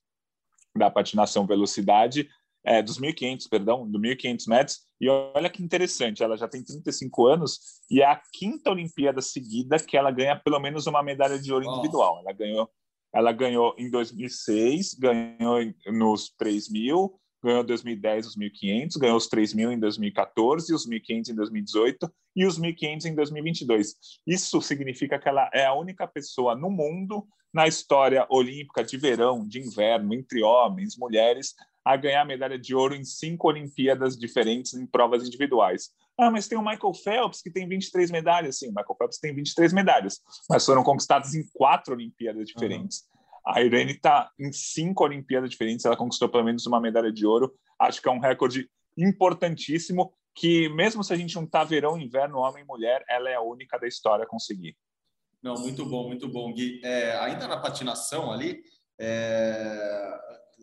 da patinação velocidade, é, dos 1.500, perdão, do 1.500 metros. E olha que interessante, ela já tem 35 anos e é a quinta Olimpíada seguida que ela ganha pelo menos uma medalha de ouro individual. Ela ganhou, ela ganhou em 2006, ganhou nos 3 mil, ganhou 2010 os 1.500, ganhou os 3.000 em 2014, os 1.500 em 2018 e os 1.500 em 2022. Isso significa que ela é a única pessoa no mundo na história olímpica de verão, de inverno, entre homens, mulheres, a ganhar medalha de ouro em cinco Olimpíadas diferentes em provas individuais. Ah, mas tem o Michael Phelps que tem 23 medalhas. Sim, Michael Phelps tem 23 medalhas, mas foram conquistadas em quatro Olimpíadas diferentes. Uhum. A Irene está em cinco Olimpíadas diferentes, ela conquistou pelo menos uma medalha de ouro. Acho que é um recorde importantíssimo que, mesmo se a gente tá verão, inverno, homem e mulher, ela é a única da história a conseguir. Não, muito bom, muito bom, Gui. É, ainda na patinação ali, é,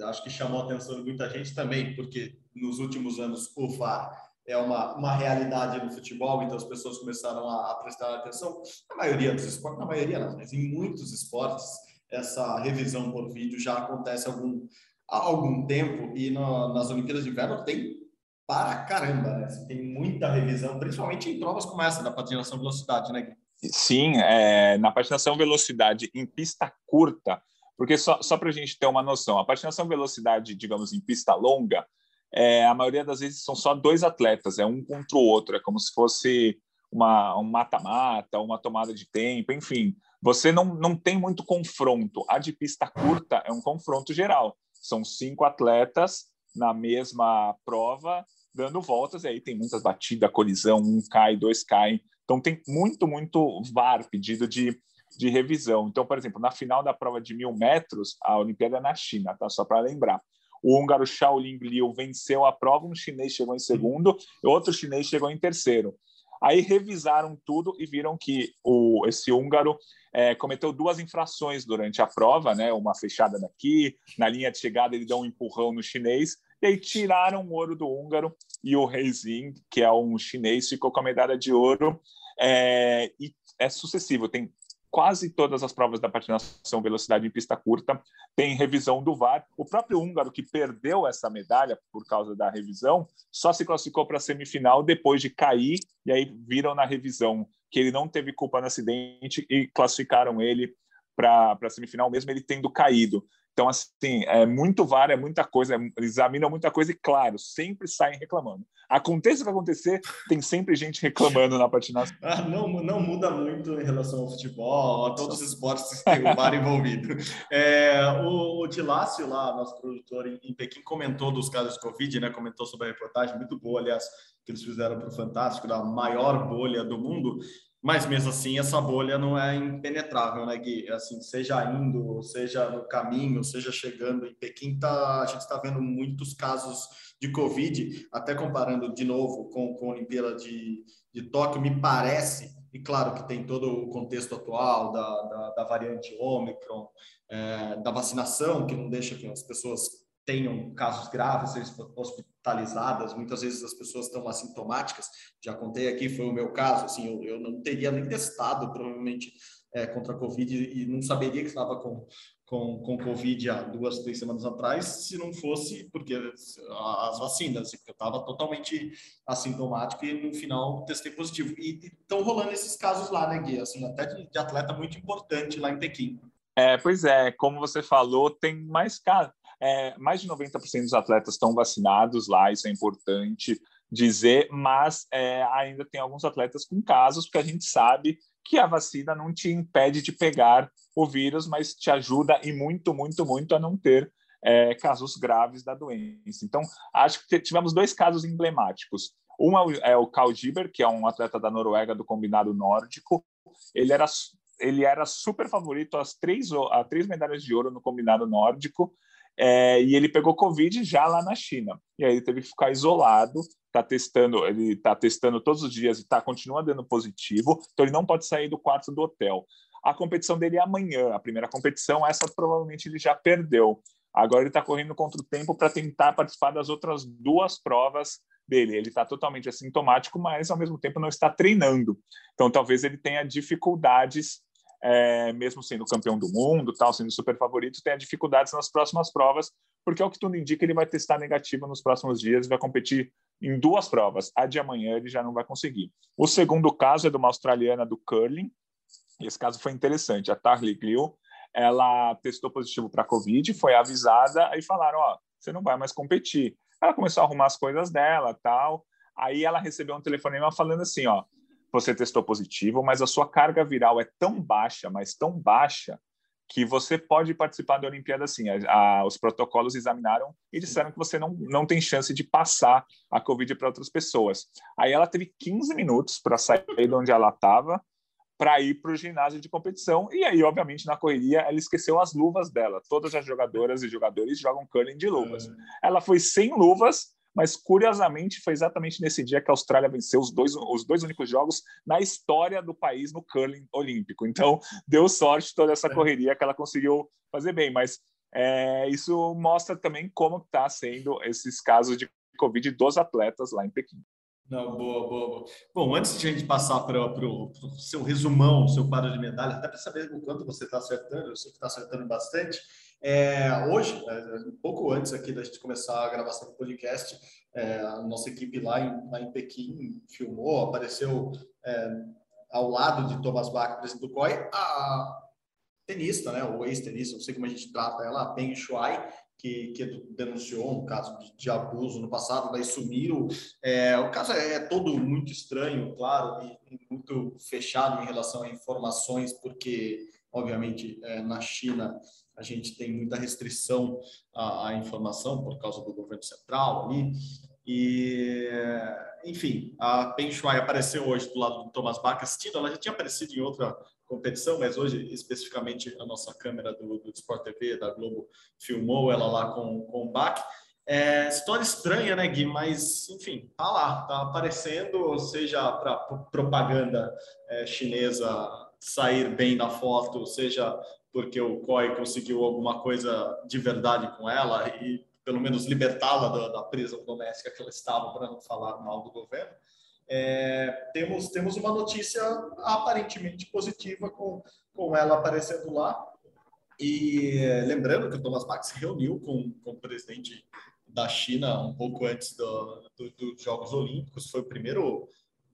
acho que chamou a atenção de muita gente também, porque nos últimos anos o VAR é uma, uma realidade no futebol, então as pessoas começaram a, a prestar atenção. Na maioria dos esportes, na maioria não, mas em muitos esportes, essa revisão por vídeo já acontece algum, há algum tempo e no, nas Olimpíadas de Inverno tem para caramba, né? Assim, tem muita revisão, principalmente em provas como essa da patinação velocidade, né, Gui? Sim, é, na patinação velocidade em pista curta, porque só, só para a gente ter uma noção, a patinação velocidade, digamos, em pista longa, é, a maioria das vezes são só dois atletas, é um contra o outro, é como se fosse uma, um mata-mata, uma tomada de tempo, enfim. Você não, não tem muito confronto. A de pista curta é um confronto geral. São cinco atletas na mesma prova, dando voltas, e aí tem muitas batidas, colisão, um cai, dois caem. Então tem muito, muito VAR pedido de, de revisão. Então, por exemplo, na final da prova de mil metros, a Olimpíada é na China, tá? Só para lembrar. O húngaro Shaolin Liu venceu a prova, um chinês chegou em segundo, outro chinês chegou em terceiro. Aí revisaram tudo e viram que o, esse húngaro é, cometeu duas infrações durante a prova, né? Uma fechada daqui, na linha de chegada ele deu um empurrão no chinês, e aí tiraram o ouro do húngaro e o Reizing, que é um chinês, ficou com a medalha de ouro. É, e é sucessivo, tem quase todas as provas da patinação velocidade em pista curta tem revisão do VAR. O próprio húngaro que perdeu essa medalha por causa da revisão só se classificou para a semifinal depois de cair e aí viram na revisão que ele não teve culpa no acidente e classificaram ele para a semifinal, mesmo ele tendo caído. Então, assim, é muito VAR, é muita coisa, é, examinam muita coisa e, claro, sempre saem reclamando. Aconteça o que acontecer, tem sempre gente reclamando na patinação. Ah, não, não muda muito em relação ao futebol, a todos os esportes que tem o VAR envolvido. É, o, o Tilácio, lá, nosso produtor em, em, Pequim, comentou dos casos de Covid, né? Comentou sobre a reportagem, muito boa, aliás, que eles fizeram para o Fantástico, da maior bolha do mundo. Mas mesmo assim, essa bolha não é impenetrável, né, Gui? Assim, seja indo, seja no caminho, seja chegando em Pequim, tá, a gente está vendo muitos casos de Covid, até comparando de novo com, com a Olimpíada de, de Tóquio, me parece, e claro que tem todo o contexto atual da, da, da variante Ômicron, é, da vacinação, que não deixa que as pessoas tenham casos graves, hospitalizadas, muitas vezes as pessoas estão assintomáticas, já contei aqui, foi o meu caso, assim, eu, eu não teria nem testado, provavelmente, é, contra a Covid e não saberia que estava com, com, com Covid há duas, três semanas atrás, se não fosse porque as vacinas, eu estava totalmente assintomático e no final testei positivo. E estão rolando esses casos lá, né, Gui? Assim, até de, de atleta muito importante lá em Pequim. É, pois é, como você falou, tem mais casos é, mais de 90% dos atletas estão vacinados lá, isso é importante dizer, mas é, ainda tem alguns atletas com casos, porque a gente sabe que a vacina não te impede de pegar o vírus, mas te ajuda e muito, muito, muito a não ter é, casos graves da doença. Então, acho que tivemos dois casos emblemáticos. Um é o Carl Giber, que é um atleta da Noruega do combinado nórdico. Ele era, ele era super favorito às três, três medalhas de ouro no combinado nórdico. É, e ele pegou Covid já lá na China. E aí ele teve que ficar isolado, tá testando, ele está testando todos os dias e tá, continua dando positivo, então ele não pode sair do quarto do hotel. A competição dele é amanhã, a primeira competição, essa provavelmente ele já perdeu. Agora ele está correndo contra o tempo para tentar participar das outras duas provas dele. Ele está totalmente assintomático, mas ao mesmo tempo não está treinando. Então talvez ele tenha dificuldades é, mesmo sendo campeão do mundo, tal, sendo super favorito, tenha dificuldades nas próximas provas, porque é o que tudo indica, ele vai testar negativo nos próximos dias, vai competir em duas provas. A de amanhã ele já não vai conseguir. O segundo caso é de uma australiana do curling. Esse caso foi interessante. A Tarly Glill, ela testou positivo para Covid, foi avisada e falaram, ó, você não vai mais competir. Ela começou a arrumar as coisas dela, tal. Aí ela recebeu um telefonema falando assim, ó, você testou positivo, mas a sua carga viral é tão baixa, mas tão baixa, que você pode participar da Olimpíada assim. A, a, os protocolos examinaram e disseram que você não, não tem chance de passar a Covid para outras pessoas. Aí ela teve 15 minutos para sair de onde ela estava para ir para o ginásio de competição. E aí, obviamente, na correria, ela esqueceu as luvas dela. Todas as jogadoras e jogadores jogam curling de luvas. É. Ela foi sem luvas mas curiosamente foi exatamente nesse dia que a Austrália venceu os dois, os dois únicos jogos na história do país no curling olímpico. Então, deu sorte toda essa é. correria que ela conseguiu fazer bem, mas é, isso mostra também como está sendo esses casos de Covid dos atletas lá em Pequim. Não, boa, boa, boa. Bom, antes de a gente passar para o seu resumão, seu quadro de medalhas, até para saber o quanto você está acertando, eu sei que está acertando bastante. É, hoje, é, um pouco antes aqui da gente começar a gravação do podcast, é, a nossa equipe lá em, lá em Pequim filmou, apareceu é, ao lado de Thomas Bach, presidente do COI, a tenista, né, o ex-tenista, não sei como a gente trata ela, a Peng Shuai, que, que, denunciou um caso de, abuso no passado, daí sumiu. É, o caso é, é todo muito estranho, claro, e, muito fechado em relação a informações, porque, obviamente, é, na China a gente tem muita restrição à, à, informação por causa do governo central ali. E, enfim, a Peng apareceu hoje do lado do Thomas Bach assistindo. Ela já tinha aparecido em outra competição, mas hoje, especificamente, a nossa câmera do, do Sport TV, da Globo, filmou ela lá com, com o Bach. É, história estranha, né, Gui? Mas, enfim, tá lá, tá aparecendo, seja para propaganda é, chinesa sair bem na foto, seja porque o COI conseguiu alguma coisa de verdade com ela e pelo menos libertá-la da, da, prisão doméstica que ela estava para não falar mal do governo. É, temos temos uma notícia aparentemente positiva com com ela aparecendo lá e lembrando que o Thomas Bach se reuniu com, com o presidente da China um pouco antes do, do, dos Jogos Olímpicos foi o primeiro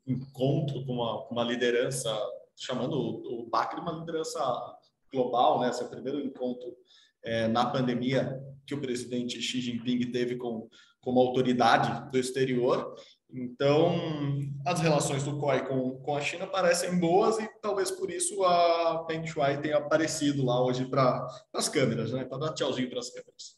encontro com uma, com uma liderança chamando o, o Bach de uma liderança global, né? Esse é o primeiro encontro é, na pandemia que o presidente Xi Jinping teve com, com uma autoridade do exterior. Então, as relações do COI com, com a China parecem boas e talvez por isso a Peng Shuai tenha aparecido lá hoje para as câmeras, né? Para dar tchauzinho para as câmeras.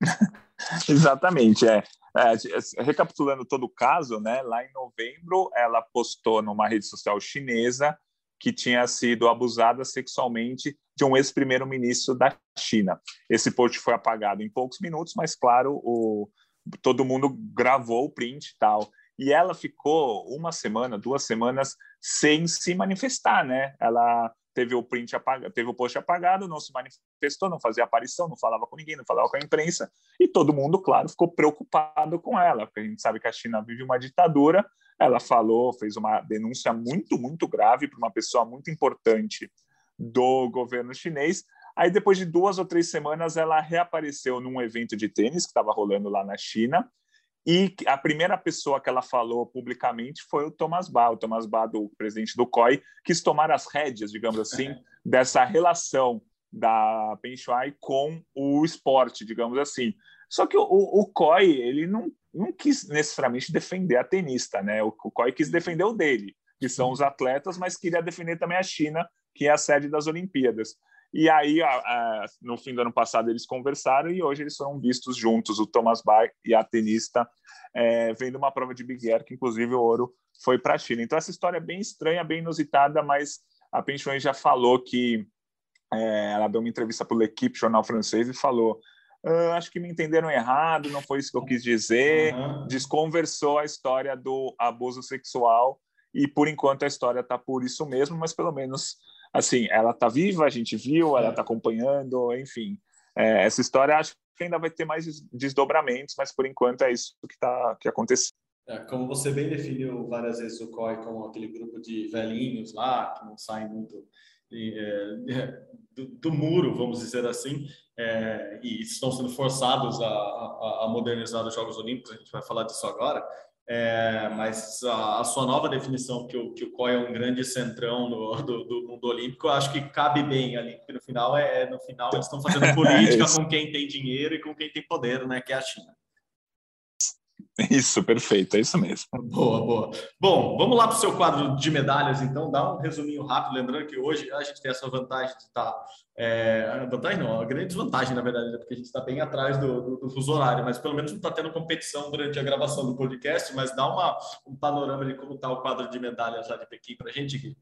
Exatamente, é. é. Recapitulando todo o caso, né? Lá em novembro, ela postou numa rede social chinesa que tinha sido abusada sexualmente de um ex-primeiro-ministro da China. Esse post foi apagado em poucos minutos, mas claro, o, todo mundo gravou o print e tal. E ela ficou uma semana, duas semanas sem se manifestar, né? Ela teve o print apagado, teve o post apagado, não se manifestou, não fazia aparição, não falava com ninguém, não falava com a imprensa, e todo mundo, claro, ficou preocupado com ela, porque a gente sabe que a China vive uma ditadura. Ela falou, fez uma denúncia muito, muito grave para uma pessoa muito importante do governo chinês. Aí, depois de duas ou três semanas, ela reapareceu num evento de tênis que estava rolando lá na China. E a primeira pessoa que ela falou publicamente foi o Thomas Ba, o Thomas Ba, do presidente do COI, quis tomar as rédeas, digamos assim, é. dessa relação da Peng Shuai com o esporte, digamos assim. Só que o, o COI, ele não, não quis necessariamente defender a tenista, né? O, o COI quis defender o dele, que são os atletas, mas queria defender também a China, que é a sede das Olimpíadas. E aí, a, a, no fim do ano passado, eles conversaram e hoje eles foram vistos juntos, o Thomas Bach e a tenista, é, vendo uma prova de Big Air, que inclusive o ouro foi para a China. Então, essa história é bem estranha, bem inusitada, mas a Penchuan já falou que é, ela deu uma entrevista para o L'Equipe, jornal francês, e falou: ah, acho que me entenderam errado, não foi isso que eu quis dizer. Uhum. Desconversou a história do abuso sexual e por enquanto a história está por isso mesmo, mas pelo menos assim, ela está viva, a gente viu, ela está acompanhando, enfim. É, essa história acho que ainda vai ter mais desdobramentos, mas por enquanto é isso que está que aconteceu. É, como você bem definiu várias vezes o COI como aquele grupo de velhinhos lá que não saem muito é, do, do, muro, vamos dizer assim, é, e estão sendo forçados a, a, a modernizar os Jogos Olímpicos. A gente vai falar disso agora. É, mas a, a, sua nova definição que o, que o COI é um grande centrão no, do, do, mundo olímpico, eu acho que cabe bem ali, porque no final é, é no final eles estão fazendo política é com quem tem dinheiro e com quem tem poder, né, que é a China. Isso, perfeito, é isso mesmo. Boa, boa. Bom, vamos lá para o seu quadro de medalhas, então, dá um resuminho rápido, lembrando que hoje a gente tem essa vantagem de estar. Tá, é, vantagem não, a grande desvantagem, na verdade, né, porque a gente está bem atrás do, do, do, fuso horário, mas pelo menos não está tendo competição durante a gravação do podcast, mas dá uma, um panorama de como está o quadro de medalhas lá de Pequim para a gente, Gui.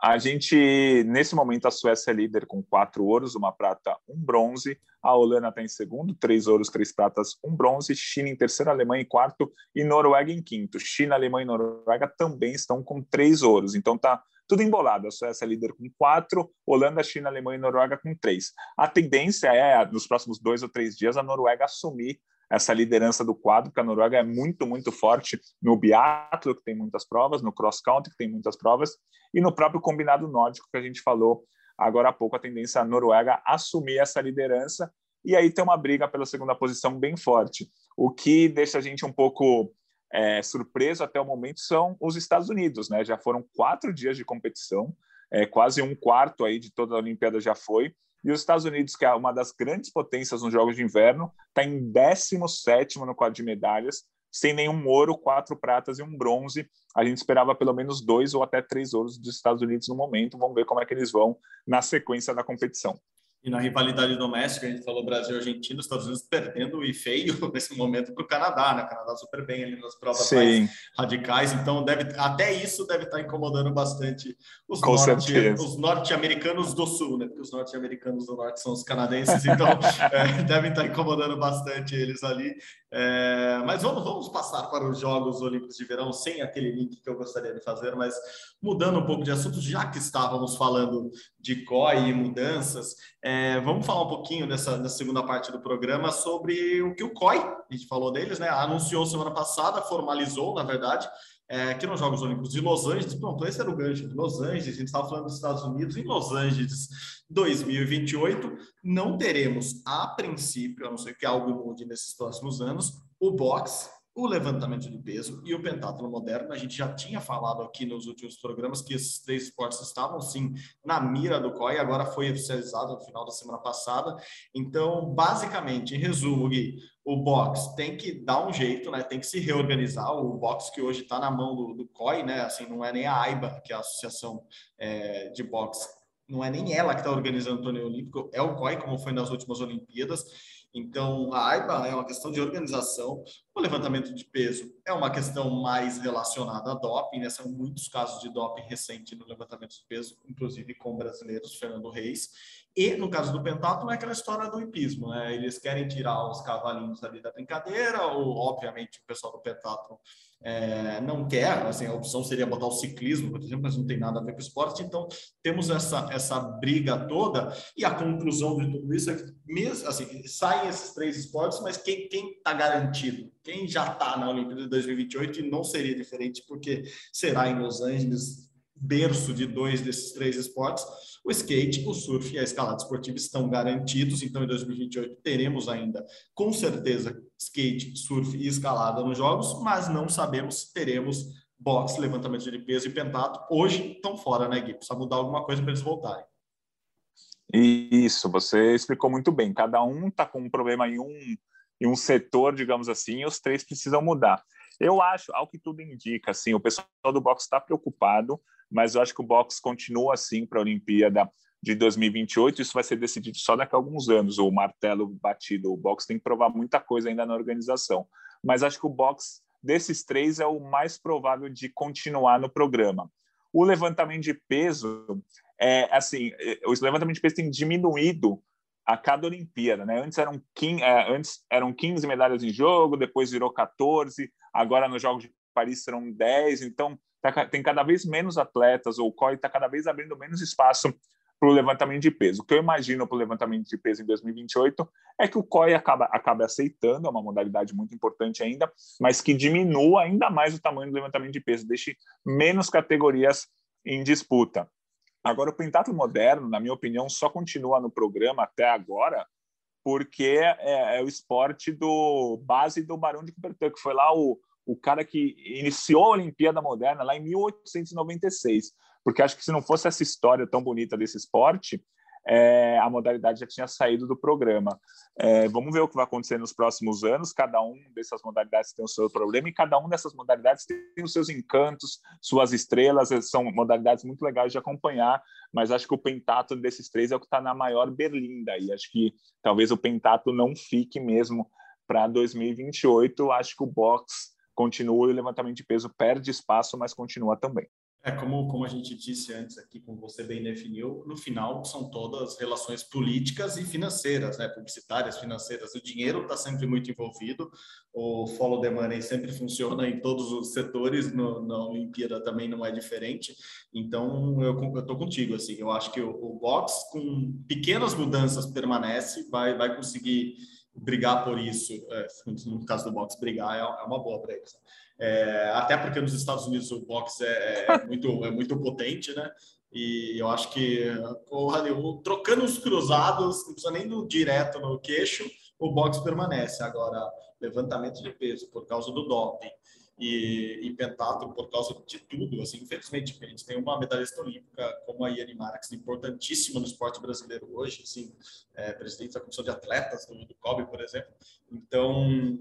A gente, nesse momento, a Suécia é líder com quatro ouros, uma prata, um bronze. A Holanda está em segundo, três ouros, três pratas, um bronze. China em terceiro, Alemanha em quarto e Noruega em quinto. China, Alemanha e Noruega também estão com três ouros. Então está tudo embolado. A Suécia é líder com quatro, Holanda, China, Alemanha e Noruega com três. A tendência é, nos próximos dois ou três dias, a Noruega assumir essa liderança do quadro, porque a Noruega é muito, muito forte no biatlo, que tem muitas provas, no cross country, que tem muitas provas, e no próprio combinado nórdico, que a gente falou agora há pouco, a tendência a Noruega assumir essa liderança, e aí tem uma briga pela segunda posição bem forte. O que deixa a gente um pouco é, surpreso até o momento são os Estados Unidos, né? Já foram quatro dias de competição, é, quase um quarto aí de toda a Olimpíada já foi, e os Estados Unidos, que é uma das grandes potências nos Jogos de Inverno, está em 17 no quadro de medalhas, sem nenhum ouro, quatro pratas e um bronze. A gente esperava pelo menos dois ou até três ouros dos Estados Unidos no momento. Vamos ver como é que eles vão na sequência da competição. E na rivalidade doméstica, a gente falou Brasil e Argentina, os Estados Unidos perdendo e feio nesse momento para o Canadá, né? O Canadá super bem ali nas provas mais radicais, então deve, até isso deve estar incomodando bastante os, norte, os norte-americanos do sul, né? Porque os norte-americanos do norte são os canadenses, então é, devem estar incomodando bastante eles ali. É, mas vamos, vamos passar para os Jogos Olímpicos de Verão sem aquele link que eu gostaria de fazer, mas mudando um pouco de assunto, já que estávamos falando de COI e mudanças, é, vamos falar um pouquinho nessa, nessa, segunda parte do programa sobre o que o COI, a gente falou deles, né? Anunciou semana passada, formalizou, na verdade, é, que nos Jogos Olímpicos de Los Angeles, pronto, esse era o gancho de Los Angeles, a gente estava falando dos Estados Unidos, em Los Angeles 2028, não teremos, a princípio, a não ser que algo mude nesses próximos anos, o boxe, o levantamento de peso e o pentatlo moderno. A gente já tinha falado aqui nos últimos programas que esses três esportes estavam sim na mira do COI, agora foi oficializado no final da semana passada. Então, basicamente, em resumo, Gui, o box tem que dar um jeito, né? Tem que se reorganizar. O box que hoje está na mão do, do COI, né? Assim, não é nem a AIBA, que é a Associação é, de Boxe, não é nem ela que está organizando o torneio olímpico, é o COI, como foi nas últimas Olimpíadas. Então, a AIBA é uma questão de organização, o levantamento de peso é uma questão mais relacionada a doping, né? São muitos casos de doping recente no levantamento de peso, inclusive com brasileiros, Fernando Reis. E no caso do pentatlo é aquela história do hipismo, né? Eles querem tirar os cavalinhos ali da brincadeira, ou obviamente o pessoal do pentatlo é, não quer, assim, a opção seria botar o ciclismo, por exemplo, mas não tem nada a ver com esporte, então temos essa, essa briga toda, e a conclusão de tudo isso é que mesmo, assim, saem esses três esportes, mas quem está garantido? Quem já está na Olimpíada de 2028 e não seria diferente, porque será em Los Angeles, berço de dois desses três esportes, o skate, o surf e a escalada esportiva estão garantidos. Então, em 2028 teremos ainda, com certeza, skate, surf e escalada nos jogos, mas não sabemos se teremos boxe, levantamento de peso e pentato. Hoje estão fora, né, Gui? Precisa mudar alguma coisa para eles voltarem. Isso, você explicou muito bem. Cada um está com um problema em um, em um setor, digamos assim, e os três precisam mudar. Eu acho, ao que tudo indica, assim, o pessoal do boxe está preocupado, mas eu acho que o boxe continua assim para a Olimpíada de 2028. Isso vai ser decidido só daqui a alguns anos. O martelo batido, o boxe tem que provar muita coisa ainda na organização. Mas acho que o boxe desses três é o mais provável de continuar no programa. O levantamento de peso é assim, o levantamento de peso tem diminuído a cada Olimpíada, né? Antes eram 15, é, antes eram 15 medalhas em jogo, depois virou 14, agora nos Jogos de Paris serão 10, então tá, tem cada vez menos atletas, ou o COI está cada vez abrindo menos espaço para o levantamento de peso. O que eu imagino para o levantamento de peso em 2028 é que o COI acaba, acaba aceitando, é uma modalidade muito importante ainda, mas que diminua ainda mais o tamanho do levantamento de peso, deixe menos categorias em disputa. Agora, o pentatlo moderno, na minha opinião, só continua no programa até agora porque é, é o esporte do base do Barão de Coubertin, que foi lá o, o cara que iniciou a Olimpíada Moderna lá em 1896, porque acho que se não fosse essa história tão bonita desse esporte, é, a modalidade já tinha saído do programa. É, vamos ver o que vai acontecer nos próximos anos. Cada um dessas modalidades tem o seu problema e cada um dessas modalidades tem os seus encantos, suas estrelas. São modalidades muito legais de acompanhar, mas acho que o pentato desses três é o que está na maior berlinda. E acho que talvez o pentato não fique mesmo para 2028. Acho que o boxe continua e o levantamento de peso perde espaço, mas continua também. É, como, como a gente disse antes aqui, como você bem definiu, no final são todas relações políticas e financeiras, né? publicitárias, financeiras. O dinheiro está sempre muito envolvido, o follow the money sempre funciona em todos os setores, no, na Olimpíada também não é diferente. Então, eu estou contigo, assim, eu acho que o, o box, com pequenas mudanças, permanece, vai, vai conseguir brigar por isso, é, no caso do boxe, brigar é, é uma boa para eles. É, até porque nos Estados Unidos o boxe é, é, muito, é muito potente, né? E eu acho que porra, trocando os cruzados, não precisa nem do direto no queixo, o boxe permanece. Agora, levantamento de peso por causa do doping e, e por causa de tudo, assim, infelizmente, a gente tem uma medalhista olímpica como a Iane Marax, importantíssima no esporte brasileiro hoje, assim, é, presidente da comissão de atletas do, do COB, por exemplo. Então,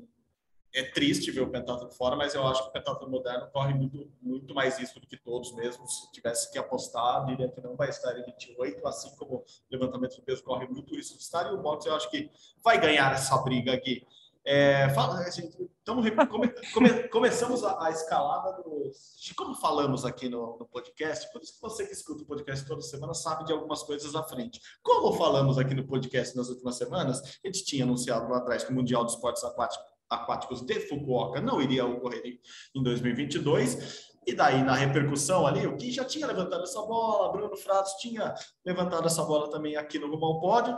é triste ver o pentatlo fora, mas eu acho que o pentatlo moderno corre muito, muito mais risco do que todos mesmo. Se tivesse que apostar, diria que não vai estar em 28, assim como o levantamento de peso corre muito risco de estar, e o boxe eu acho que vai ganhar essa briga aqui. É, fala, come, come, começamos a, a, escalada dos, de como falamos aqui no, no, podcast, por isso que você que escuta o podcast toda semana sabe de algumas coisas à frente. Como falamos aqui no podcast nas últimas semanas, a gente tinha anunciado lá atrás que o Mundial de Esportes Aquáticos, Aquáticos de Fukuoka não iria ocorrer em 2022. E daí, na repercussão ali, o que já tinha levantado essa bola, Bruno Fratos tinha levantado essa bola também aqui no Rumo ao Pódio,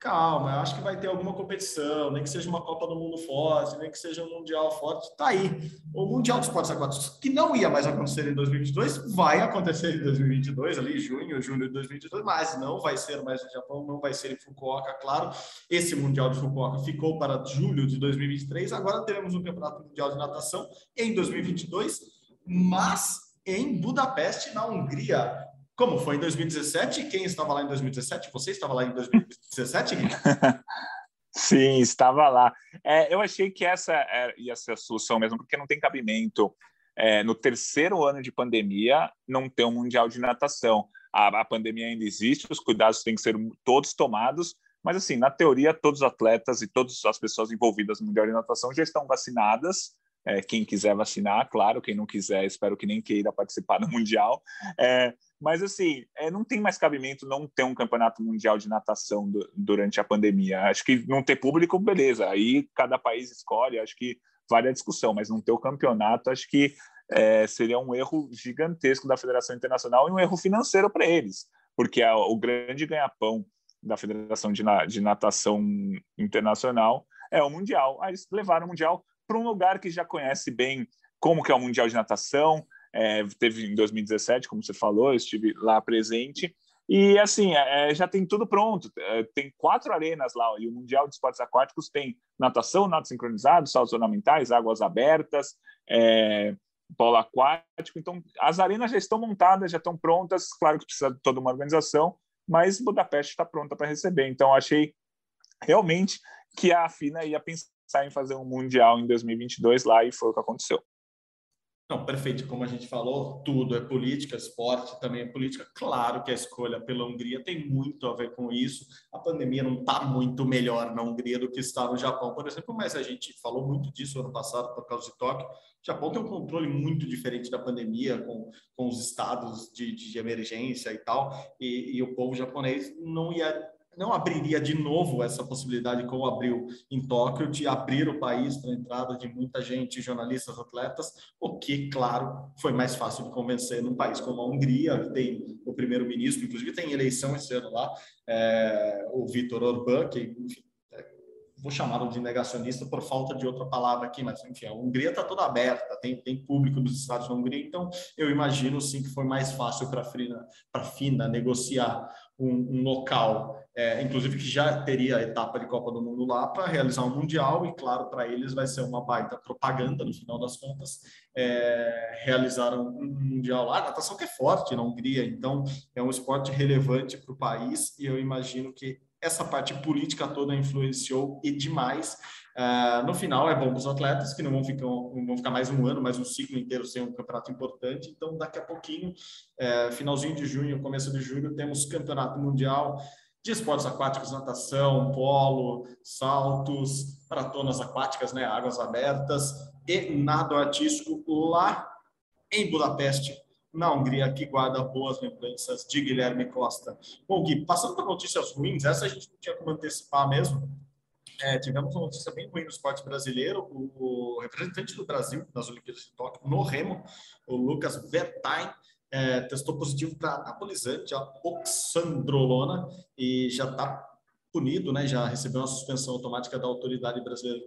calma, eu acho que vai ter alguma competição, nem que seja uma Copa do Mundo forte, nem que seja um Mundial forte, tá aí. O Mundial de Esportes Aquáticos, que não ia mais acontecer em 2022, vai acontecer em 2022, ali junho, julho de 2022, mas não vai ser mais no Japão, não vai ser em Fukuoka, claro. Esse Mundial de Fukuoka ficou para julho de 2023, agora teremos um Campeonato Mundial de Natação em 2022, mas em Budapeste, na Hungria. Como foi em 2017? Quem estava lá em 2017? Você estava lá em 2017, Sim, estava lá. É, eu achei que essa é, ia ser a solução mesmo, porque não tem cabimento é, no terceiro ano de pandemia não ter um mundial de natação. A, a, pandemia ainda existe, os cuidados têm que ser todos tomados, mas assim, na teoria, todos os atletas e todas as pessoas envolvidas no mundial de natação já estão vacinadas. É, quem quiser vacinar, claro, quem não quiser, espero que nem queira participar do mundial. É, mas, assim, é, não tem mais cabimento não ter um campeonato mundial de natação do, durante a pandemia. Acho que não ter público, beleza. Aí cada país escolhe, acho que vale a discussão, mas não ter o campeonato, acho que é, seria um erro gigantesco da Federação Internacional e um erro financeiro para eles, porque a, o grande ganha-pão da Federação de, de Natação Internacional é o Mundial. Aí eles levaram o Mundial para um lugar que já conhece bem como que é o Mundial de Natação, é, teve em 2017, como você falou, eu estive lá presente. E assim, é, já tem tudo pronto. É, tem quatro arenas lá, e o Mundial de Esportes Aquáticos tem natação, nado sincronizado, saltos ornamentais, águas abertas, é, polo aquático. Então, as arenas já estão montadas, já estão prontas. Claro que precisa de toda uma organização, mas Budapeste está pronta para receber. Então, achei realmente que a FINA ia pensar em fazer um Mundial em 2022 lá, e foi o que aconteceu. Não, perfeito. Como a gente falou, tudo é política, esporte também é política. Claro que a escolha pela Hungria tem muito a ver com isso. A pandemia não está muito melhor na Hungria do que está no Japão, por exemplo, mas a gente falou muito disso ano passado por causa de Tóquio. O Japão tem um controle muito diferente da pandemia, com, com os estados de, de emergência e tal, e, e o povo japonês não ia não abriria de novo essa possibilidade, como abriu em Tóquio, de abrir o país para a entrada de muita gente, jornalistas, atletas, o que, claro, foi mais fácil de convencer num país como a Hungria, que tem o primeiro-ministro, inclusive tem eleição esse ano lá, é, o Vitor Orbán, que, enfim, é, vou chamá-lo de negacionista por falta de outra palavra aqui, mas enfim, a Hungria está toda aberta, tem, tem público dos estados da Hungria, então eu imagino sim que foi mais fácil para a FINA, FINA negociar um, um local é, inclusive que já teria a etapa de Copa do Mundo lá para realizar um Mundial, e claro, para eles vai ser uma baita propaganda no final das contas, é, realizar um, um, Mundial lá. A natação que é forte na Hungria, então é um esporte relevante para o país, e eu imagino que essa parte política toda influenciou e demais. Uh, no final, é bom para os atletas que não vão, ficar, não vão ficar mais um ano, mais um ciclo inteiro sem um campeonato importante. Então, daqui a pouquinho, uh, finalzinho de junho, começo de julho, temos campeonato mundial de esportes aquáticos, natação, polo, saltos, maratonas aquáticas, né, águas abertas e nado artístico lá em Budapeste, na Hungria, que guarda boas lembranças de Guilherme Costa. Bom, Gui, passando para notícias ruins, essa a gente não tinha como antecipar mesmo. É, tivemos uma notícia bem ruim no esporte brasileiro. O, representante do Brasil nas Olimpíadas de Tóquio, no Remo, o Lucas Vertain, é, testou positivo para anabolizante, a oxandrolona, e já está punido, né? Já recebeu uma suspensão automática da Autoridade Brasileira de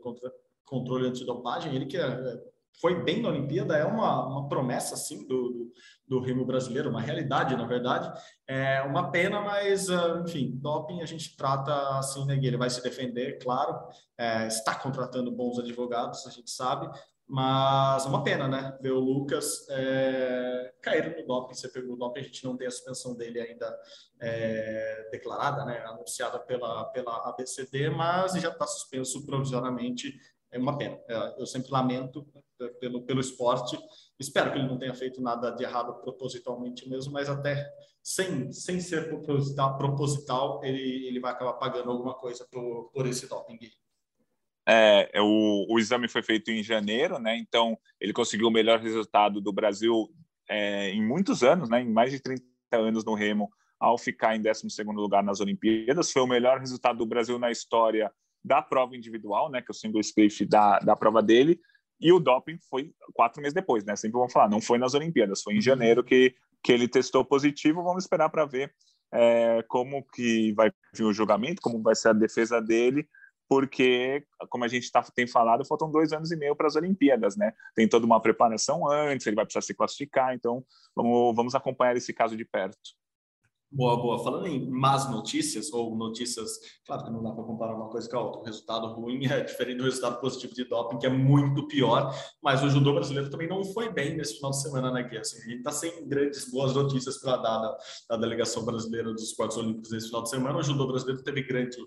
Controle Antidopagem. Ele que é, foi bem na Olimpíada, é uma, uma promessa, sim, do, do, do remo brasileiro, uma realidade, na verdade. É uma pena, mas, ah, enfim, doping a gente trata assim, né, Ele vai se defender, claro, é, está contratando bons advogados, a gente sabe, mas é uma pena, né? Ver o Lucas é, cair no doping. Você pegou o doping, a gente não tem a suspensão dele ainda é, declarada, né? Anunciada pela, pela ABCD, mas já está suspenso provisoriamente. É uma pena. É, eu sempre lamento pelo, pelo esporte. Espero que ele não tenha feito nada de errado propositalmente mesmo, mas até sem, sem ser proposital, proposital ele, ele vai acabar pagando alguma coisa por, por esse doping. É, é, o, o, exame foi feito em janeiro, né? Então ele conseguiu o melhor resultado do Brasil é, em muitos anos, né? Em mais de 30 anos no remo, ao ficar em 12 lugar nas Olimpíadas. Foi o melhor resultado do Brasil na história da prova individual, né? Que é o single spliff da, da prova dele. E o doping foi quatro meses depois, né? Sempre vamos falar, não foi nas Olimpíadas, foi em janeiro que, que ele testou positivo. Vamos esperar para ver é, como que vai vir o julgamento, como vai ser a defesa dele, porque, como a gente tá, tem falado, faltam dois anos e meio para as Olimpíadas, né? Tem toda uma preparação antes, ele vai precisar se classificar, então vamos, vamos acompanhar esse caso de perto. Boa, boa. Falando em más notícias, ou notícias, claro que não dá para comparar uma coisa com a outra. O resultado ruim é diferente do resultado positivo de doping, que é muito pior, mas o judô brasileiro também não foi bem nesse final de semana, né, Gui? Assim, a gente está sem grandes boas notícias para dar da, da, delegação brasileira dos esportes olímpicos nesse final de semana. O judô brasileiro teve grande,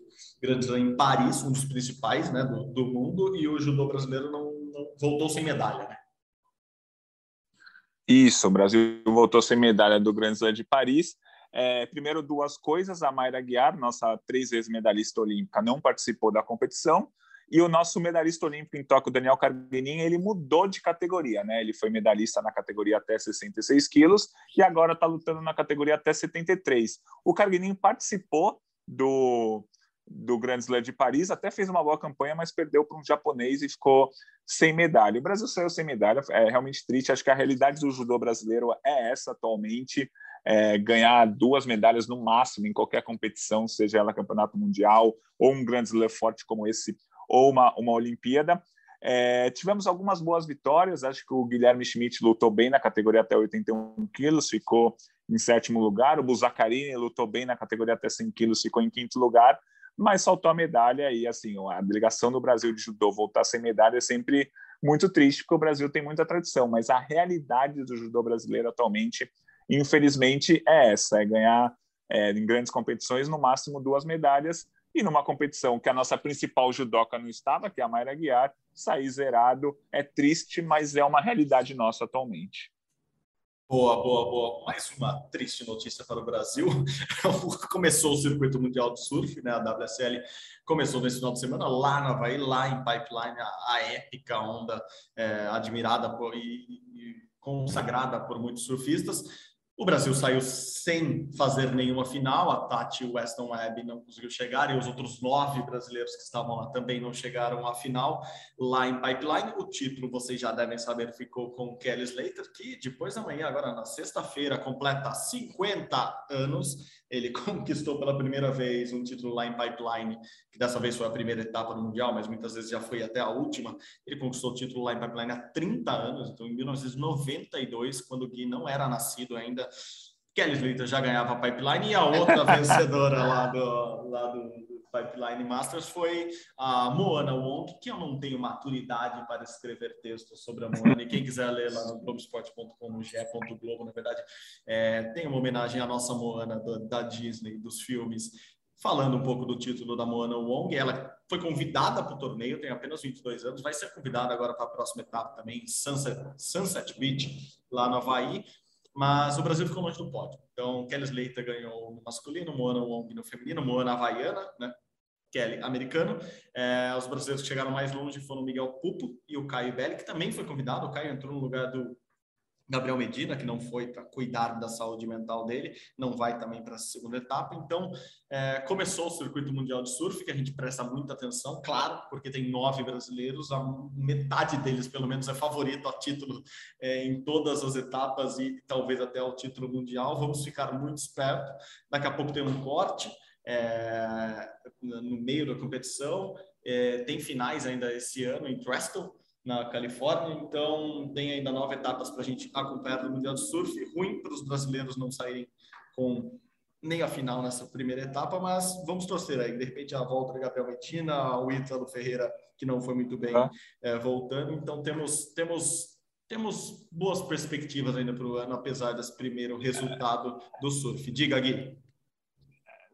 grande em Paris, um dos principais né, do, do mundo, e o judô brasileiro não, não voltou sem medalha, né? Isso, o Brasil voltou sem medalha do Grande Slam de Paris. É, primeiro, duas coisas: a Mayra Guiar, nossa três vezes medalhista olímpica, não participou da competição. E o nosso medalhista olímpico em Tóquio, Daniel Carguinin, ele mudou de categoria, né? Ele foi medalhista na categoria até 66 quilos e agora está lutando na categoria até 73. O Carguinin participou do, do Grand Slam de Paris, até fez uma boa campanha, mas perdeu para um japonês e ficou sem medalha. O Brasil saiu sem medalha, é realmente triste. Acho que a realidade do judô brasileiro é essa atualmente é, ganhar duas medalhas no máximo em qualquer competição, seja ela campeonato mundial ou um grande slam forte como esse, ou uma, uma Olimpíada. É, tivemos algumas boas vitórias, acho que o Guilherme Schmidt lutou bem na categoria até 81 quilos, ficou em sétimo lugar, o Buzacarini lutou bem na categoria até 100 quilos, ficou em quinto lugar, mas saltou a medalha e assim, a delegação do Brasil de judô voltar sem medalha é sempre muito triste, porque o Brasil tem muita tradição, mas a realidade do judô brasileiro atualmente infelizmente, é essa: é ganhar é, em grandes competições no máximo duas medalhas. E numa competição que a nossa principal judoca não estava, que é a Mayra Guiar, sair zerado é triste, mas é uma realidade nossa atualmente. Boa, boa, boa. Mais uma triste notícia para o Brasil. começou o circuito mundial de surf, né? A WSL começou nesse final de semana lá no Havaí, lá em Pipeline, a, a épica onda é, admirada por, e, e consagrada por muitos surfistas. O Brasil saiu sem fazer nenhuma final, a Tati e o Weston Webb não conseguiu chegar e os outros nove brasileiros que estavam lá também não chegaram à final lá em Pipeline. O título, vocês já devem saber, ficou com Kelly Slater, que depois da manhã, agora na sexta-feira, completa 50 anos. Ele conquistou pela primeira vez um título lá em Pipeline, que dessa vez foi a primeira etapa do Mundial, mas muitas vezes já foi até a última. Ele conquistou o título lá em Pipeline há 30 anos, então em 1992, quando o Gui não era nascido ainda, Kelly Slater já ganhava a Pipeline e a outra vencedora lá do, lá do, Pipeline Masters foi a Moana Wong, que eu não tenho maturidade para escrever textos sobre a Moana. E quem quiser ler lá no Globoesporte.com, no G.globo, na verdade, é, tem uma homenagem à nossa Moana da, da Disney, dos filmes falando um pouco do título da Moana Wong. Ela foi convidada para o torneio, tem apenas 22 anos, vai ser convidada agora para a próxima etapa também, Sunset, Sunset Beach, lá no Havaí mas o Brasil ficou longe do pódio. Então, Kelly Slater ganhou no masculino, Moana Wong no feminino, Moana havaiana, né? Kelly americano. É, os brasileiros que chegaram mais longe foram o Miguel Pupo e o Caio Belli, que também foi convidado. O Caio entrou no lugar do Gabriel Medina, que não foi para cuidar da saúde mental dele, não vai também para a segunda etapa. Então, é, começou o circuito mundial de surf, que a gente presta muita atenção, claro, porque tem nove brasileiros, a metade deles, pelo menos, é favorito a título é, em todas as etapas e talvez até ao título mundial. Vamos ficar muito esperto. Daqui a pouco tem um corte é, no meio da competição. É, tem finais ainda esse ano em Bristol na Califórnia, então tem ainda nove etapas para a gente acompanhar no Mundial de Surf. Ruim para os brasileiros não saírem com nem a final nessa primeira etapa, mas vamos torcer aí. De repente a volta de Gabriel Medina, o Ítalo Ferreira, que não foi muito bem ah. é, voltando. Então temos, temos, temos boas perspectivas ainda para o ano, apesar desse primeiro resultado do surf. Diga, Gui.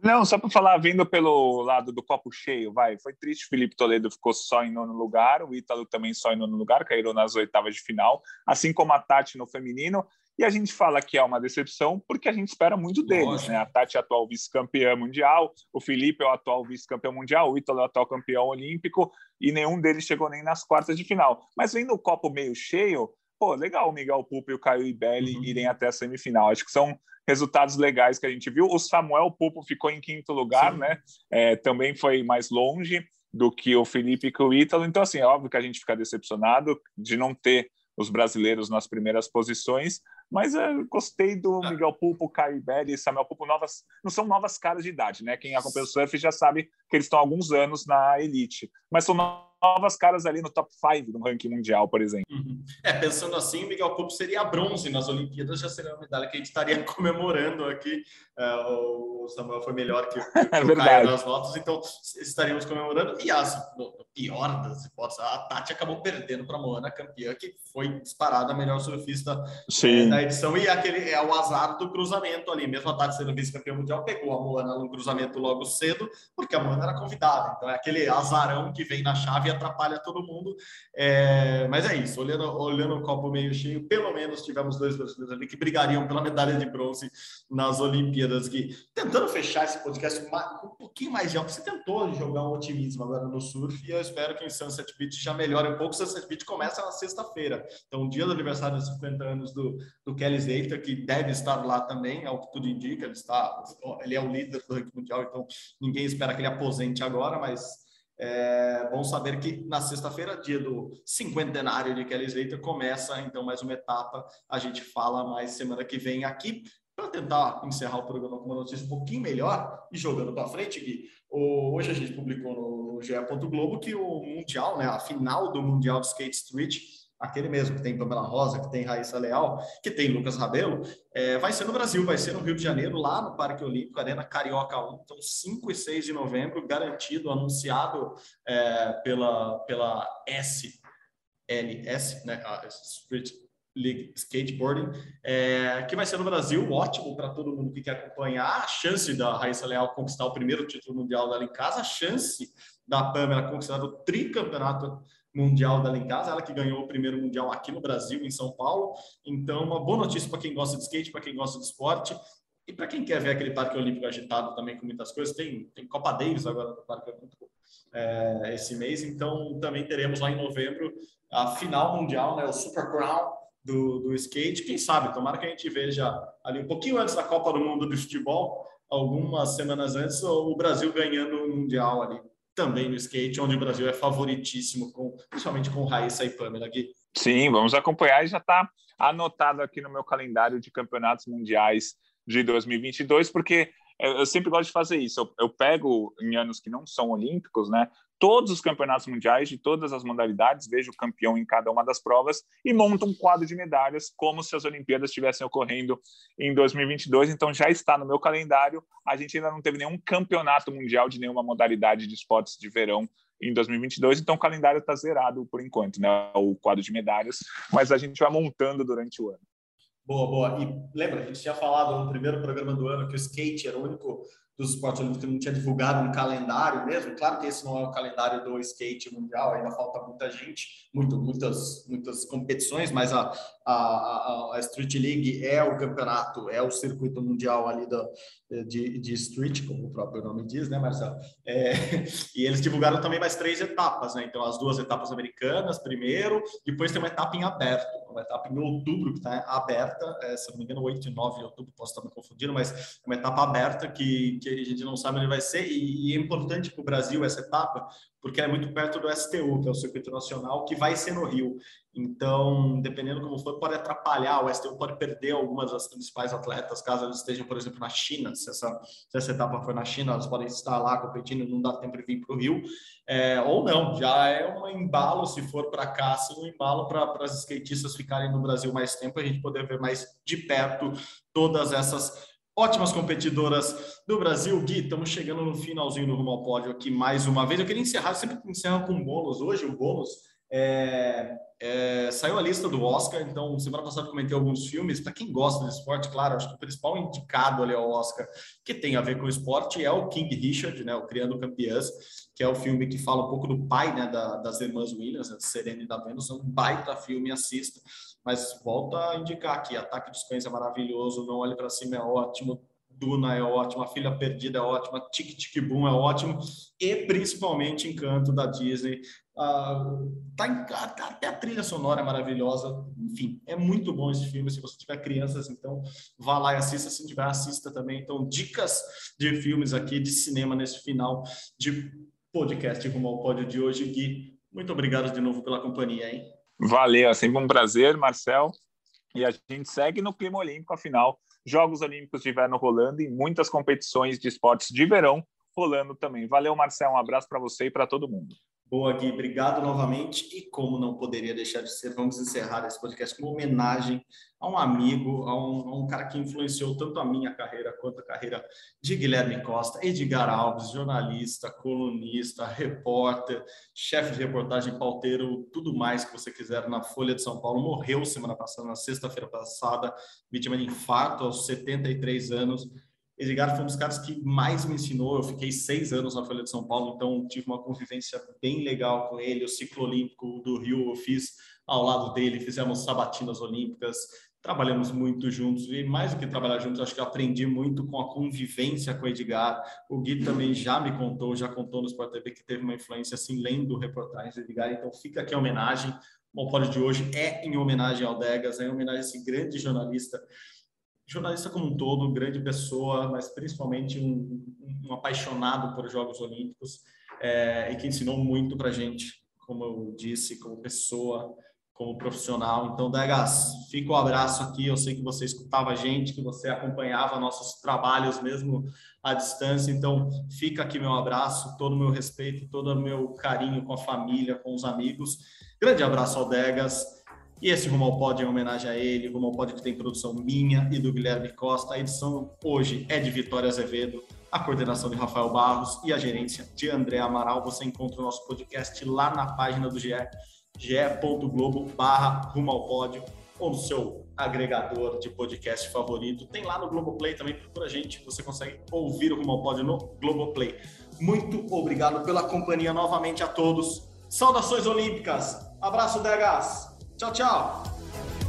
Não, só para falar, vindo pelo lado do copo cheio, vai. Foi triste, Felipe Toledo ficou só em nono lugar, o Ítalo também só em nono lugar, caíram nas oitavas de final, assim como a Tati no feminino. E a gente fala que é uma decepção porque a gente espera muito deles, né? A Tati é a atual vice-campeã mundial, o Felipe é o atual vice-campeão mundial, o Ítalo é o atual campeão olímpico e nenhum deles chegou nem nas quartas de final. Mas vendo o copo meio cheio, pô, legal o Miguel Pupo e o Caio Ibelli uhum. irem até a semifinal. Acho que são resultados legais que a gente viu. O Samuel Pupo ficou em quinto lugar, Sim. né? É, também foi mais longe do que o Felipe e o Ítalo. Então, assim, é óbvio que a gente fica decepcionado de não ter os brasileiros nas primeiras posições, Mas eu gostei do Miguel Pulpo, Caio Iberi e Samuel Pulpo, novas, não são novas caras de idade, né? Quem acompanha o surf já sabe que eles estão há alguns anos na elite, mas são novas caras ali no top 5 do ranking mundial, por exemplo. Uhum. É, pensando assim, o Miguel Pulpo seria bronze nas Olimpíadas, já seria uma medalha que a gente estaria comemorando aqui. É, o Samuel foi melhor que, que é o Caio nas notas, então estaríamos comemorando. E as, no, pior das hipóteses, a Tati acabou perdendo para a Moana, campeã, que foi disparada a melhor surfista é, da edição. E aquele é o azar do cruzamento ali. Mesmo a Tati sendo vice-campeã mundial, pegou a Moana no cruzamento logo cedo, porque a Moana era convidada. Então é aquele azarão que vem na chave atrapalha todo mundo. É, mas é isso, olhando, olhando o copo meio cheio, pelo menos tivemos dois brasileiros ali que brigariam pela medalha de bronze nas Olimpíadas. Gui. Tentando fechar esse podcast um pouquinho mais de alto, você tentou jogar um otimismo agora no surf e eu espero que em Sunset Beach já melhore um pouco. Sunset Beach começa na sexta-feira, então, dia do aniversário dos 50 anos do, do Kelly Slater, que deve estar lá também, é o que tudo indica. Ele, está, ele é o líder do ranking mundial, então ninguém espera que ele aposente agora, mas é bom saber que na sexta-feira, dia do cinquentenário de Kelly Slater, começa então mais uma etapa. A gente fala mais semana que vem aqui para tentar encerrar o programa com uma notícia um pouquinho melhor e jogando para frente, Gui. Hoje a gente publicou no GE. Globo que o Mundial, né, a final do Mundial de Skate Street, aquele mesmo que tem Pamela Rosa, que tem Raíssa Leal, que tem Lucas Rabelo, é, vai ser no Brasil, vai ser no Rio de Janeiro, lá no Parque Olímpico, Arena Carioca 1, então 5 e 6 de novembro, garantido, anunciado é, pela, pela SLS, né, Street League Skateboarding, é, que vai ser no Brasil, ótimo para todo mundo que quer acompanhar, a chance da Raíssa Leal conquistar o primeiro título mundial dela em casa, a chance da Pamela conquistar o tricampeonato mundial dela em casa, ela que ganhou o primeiro mundial aqui no Brasil, em São Paulo. Então, uma boa notícia para quem gosta de skate, para quem gosta de esporte. E para quem quer ver aquele Parque Olímpico agitado também com muitas coisas, tem, tem Copa Davis agora no Parque Olímpico é, esse mês, então também teremos lá em novembro a final mundial, né, o Super Crown do, do skate. Quem sabe, tomara que a gente veja ali um pouquinho antes da Copa do Mundo de Futebol, algumas semanas antes, o Brasil ganhando o Mundial ali também no skate, onde o Brasil é favoritíssimo, com, principalmente com Raíssa e Pamela aqui. Sim, vamos acompanhar e já está anotado aqui no meu calendário de campeonatos mundiais de 2022, porque eu sempre gosto de fazer isso. Eu, eu, pego em anos que não são olímpicos, né? Todos os campeonatos mundiais de todas as modalidades, vejo o campeão em cada uma das provas e monto um quadro de medalhas, como se as Olimpíadas estivessem ocorrendo em 2022. Então já está no meu calendário. A gente ainda não teve nenhum campeonato mundial de nenhuma modalidade de esportes de verão em 2022, então o calendário está zerado por enquanto, né? O quadro de medalhas, mas a gente vai montando durante o ano. Boa, boa. E lembra, a gente tinha falado no primeiro programa do ano que o skate era o único dos esportes olímpicos que não tinha divulgado um calendário mesmo. Claro que esse não é o calendário do skate mundial, ainda falta muita gente, muito, muitas, muitas competições, mas a, a, a, Street League é o campeonato, é o circuito mundial ali da, de, de street, como o próprio nome diz, né, Marcelo? É, e eles divulgaram também mais três etapas, né? Então, as duas etapas americanas primeiro, depois tem uma etapa em aberto, uma etapa em outubro que está aberta, é, se não me engano, 8 e 9 de outubro, posso estar me confundindo, mas é uma etapa aberta que, que a gente não sabe onde vai ser, e, e é importante para o Brasil essa etapa, porque é muito perto do STU, que é o Circuito Nacional, que vai ser no Rio. Então, dependendo como for, pode atrapalhar, o STU pode perder algumas das principais atletas, caso eles estejam, por exemplo, na China, se essa, se essa etapa for na China, elas podem estar lá competindo, não dá tempo de vir para o Rio, é, ou não, já é um embalo, se for para cá, assim, um embalo para as skatistas ficarem no Brasil mais tempo, a gente poder ver mais de perto todas essas ótimas competidoras do Brasil. Gui, estamos chegando no finalzinho do Rumo ao Pódio aqui mais uma vez. Eu queria encerrar, sempre encerro com bônus. Hoje o bônus é, é, saiu a lista do Oscar, então semana passada comentei alguns filmes. Para quem gosta de esporte, claro, acho que o principal indicado ali ao Oscar que tem a ver com o esporte é o King Richard, né, o Criando Campeãs, que é o filme que fala um pouco do pai né, da, das irmãs Williams, né, Serena e da Vênus. É um baita filme, assista. Mas volta a indicar aqui: Ataque de Cães é maravilhoso, Não Olhe para Cima é ótimo, Duna é ótima, Filha Perdida é ótima, Tic Tic Boom é ótimo e principalmente Encanto da Disney. Ah, tá, tá, até a trilha sonora é maravilhosa. Enfim, é muito bom esse filme. Se você tiver crianças, então vá lá e assista. Se tiver, assista também. Então, dicas de filmes aqui, de cinema nesse final de podcast como o pódio de hoje. Gui, muito obrigado de novo pela companhia, hein? Valeu, é sempre um prazer, Marcel. E a gente segue no clima olímpico, afinal, Jogos Olímpicos de Inverno rolando e muitas competições de esportes de verão rolando também. Valeu, Marcel, um abraço para você e para todo mundo. Boa, Gui, obrigado novamente. E como não poderia deixar de ser, vamos encerrar esse podcast com uma homenagem a um amigo, a um, a um, cara que influenciou tanto a minha carreira quanto a carreira de Guilherme Costa, Edgar Alves, jornalista, colunista, repórter, chefe de reportagem, pauteiro, tudo mais que você quiser na Folha de São Paulo. Morreu semana passada, na sexta-feira passada, vítima de infarto aos 73 anos Edgar foi um dos caras que mais me ensinou. Eu fiquei seis anos na Folha de São Paulo, então tive uma convivência bem legal com ele. O ciclo olímpico do Rio eu fiz ao lado dele, fizemos sabatinas olímpicas, trabalhamos muito juntos e mais do que trabalhar juntos, acho que aprendi muito com a convivência com o Edgar. O Gui também já me contou, já contou no Sport TV que teve uma influência assim lendo reportagens do Edgar. Então fica aqui a homenagem. O pódio de hoje é em homenagem ao Degas, é em homenagem a esse grande jornalista jornalista como um todo, grande pessoa, mas principalmente um, um apaixonado por Jogos Olímpicos é, e que ensinou muito para gente, como eu disse, como pessoa, como profissional. Então, Degas, fica o um abraço aqui. Eu sei que você escutava a gente, que você acompanhava nossos trabalhos mesmo à distância. Então, fica aqui meu abraço, todo o meu respeito, todo o meu carinho com a família, com os amigos. Grande abraço ao Degas. E esse Rumo ao Pod é em homenagem a ele, Rumo ao Pod que tem produção minha e do Guilherme Costa. A edição hoje é de Vitória Azevedo, a coordenação de Rafael Barros e a gerência de André Amaral. Você encontra o nosso podcast lá na página do GE, ge.globo barra Rumo Pódio, ou no seu agregador de podcast favorito. Tem lá no Globoplay também, procura a gente, você consegue ouvir o Rumo ao Pódio no Globoplay. Muito obrigado pela companhia novamente a todos. Saudações olímpicas. Abraço, Degas. Tchau, tchau!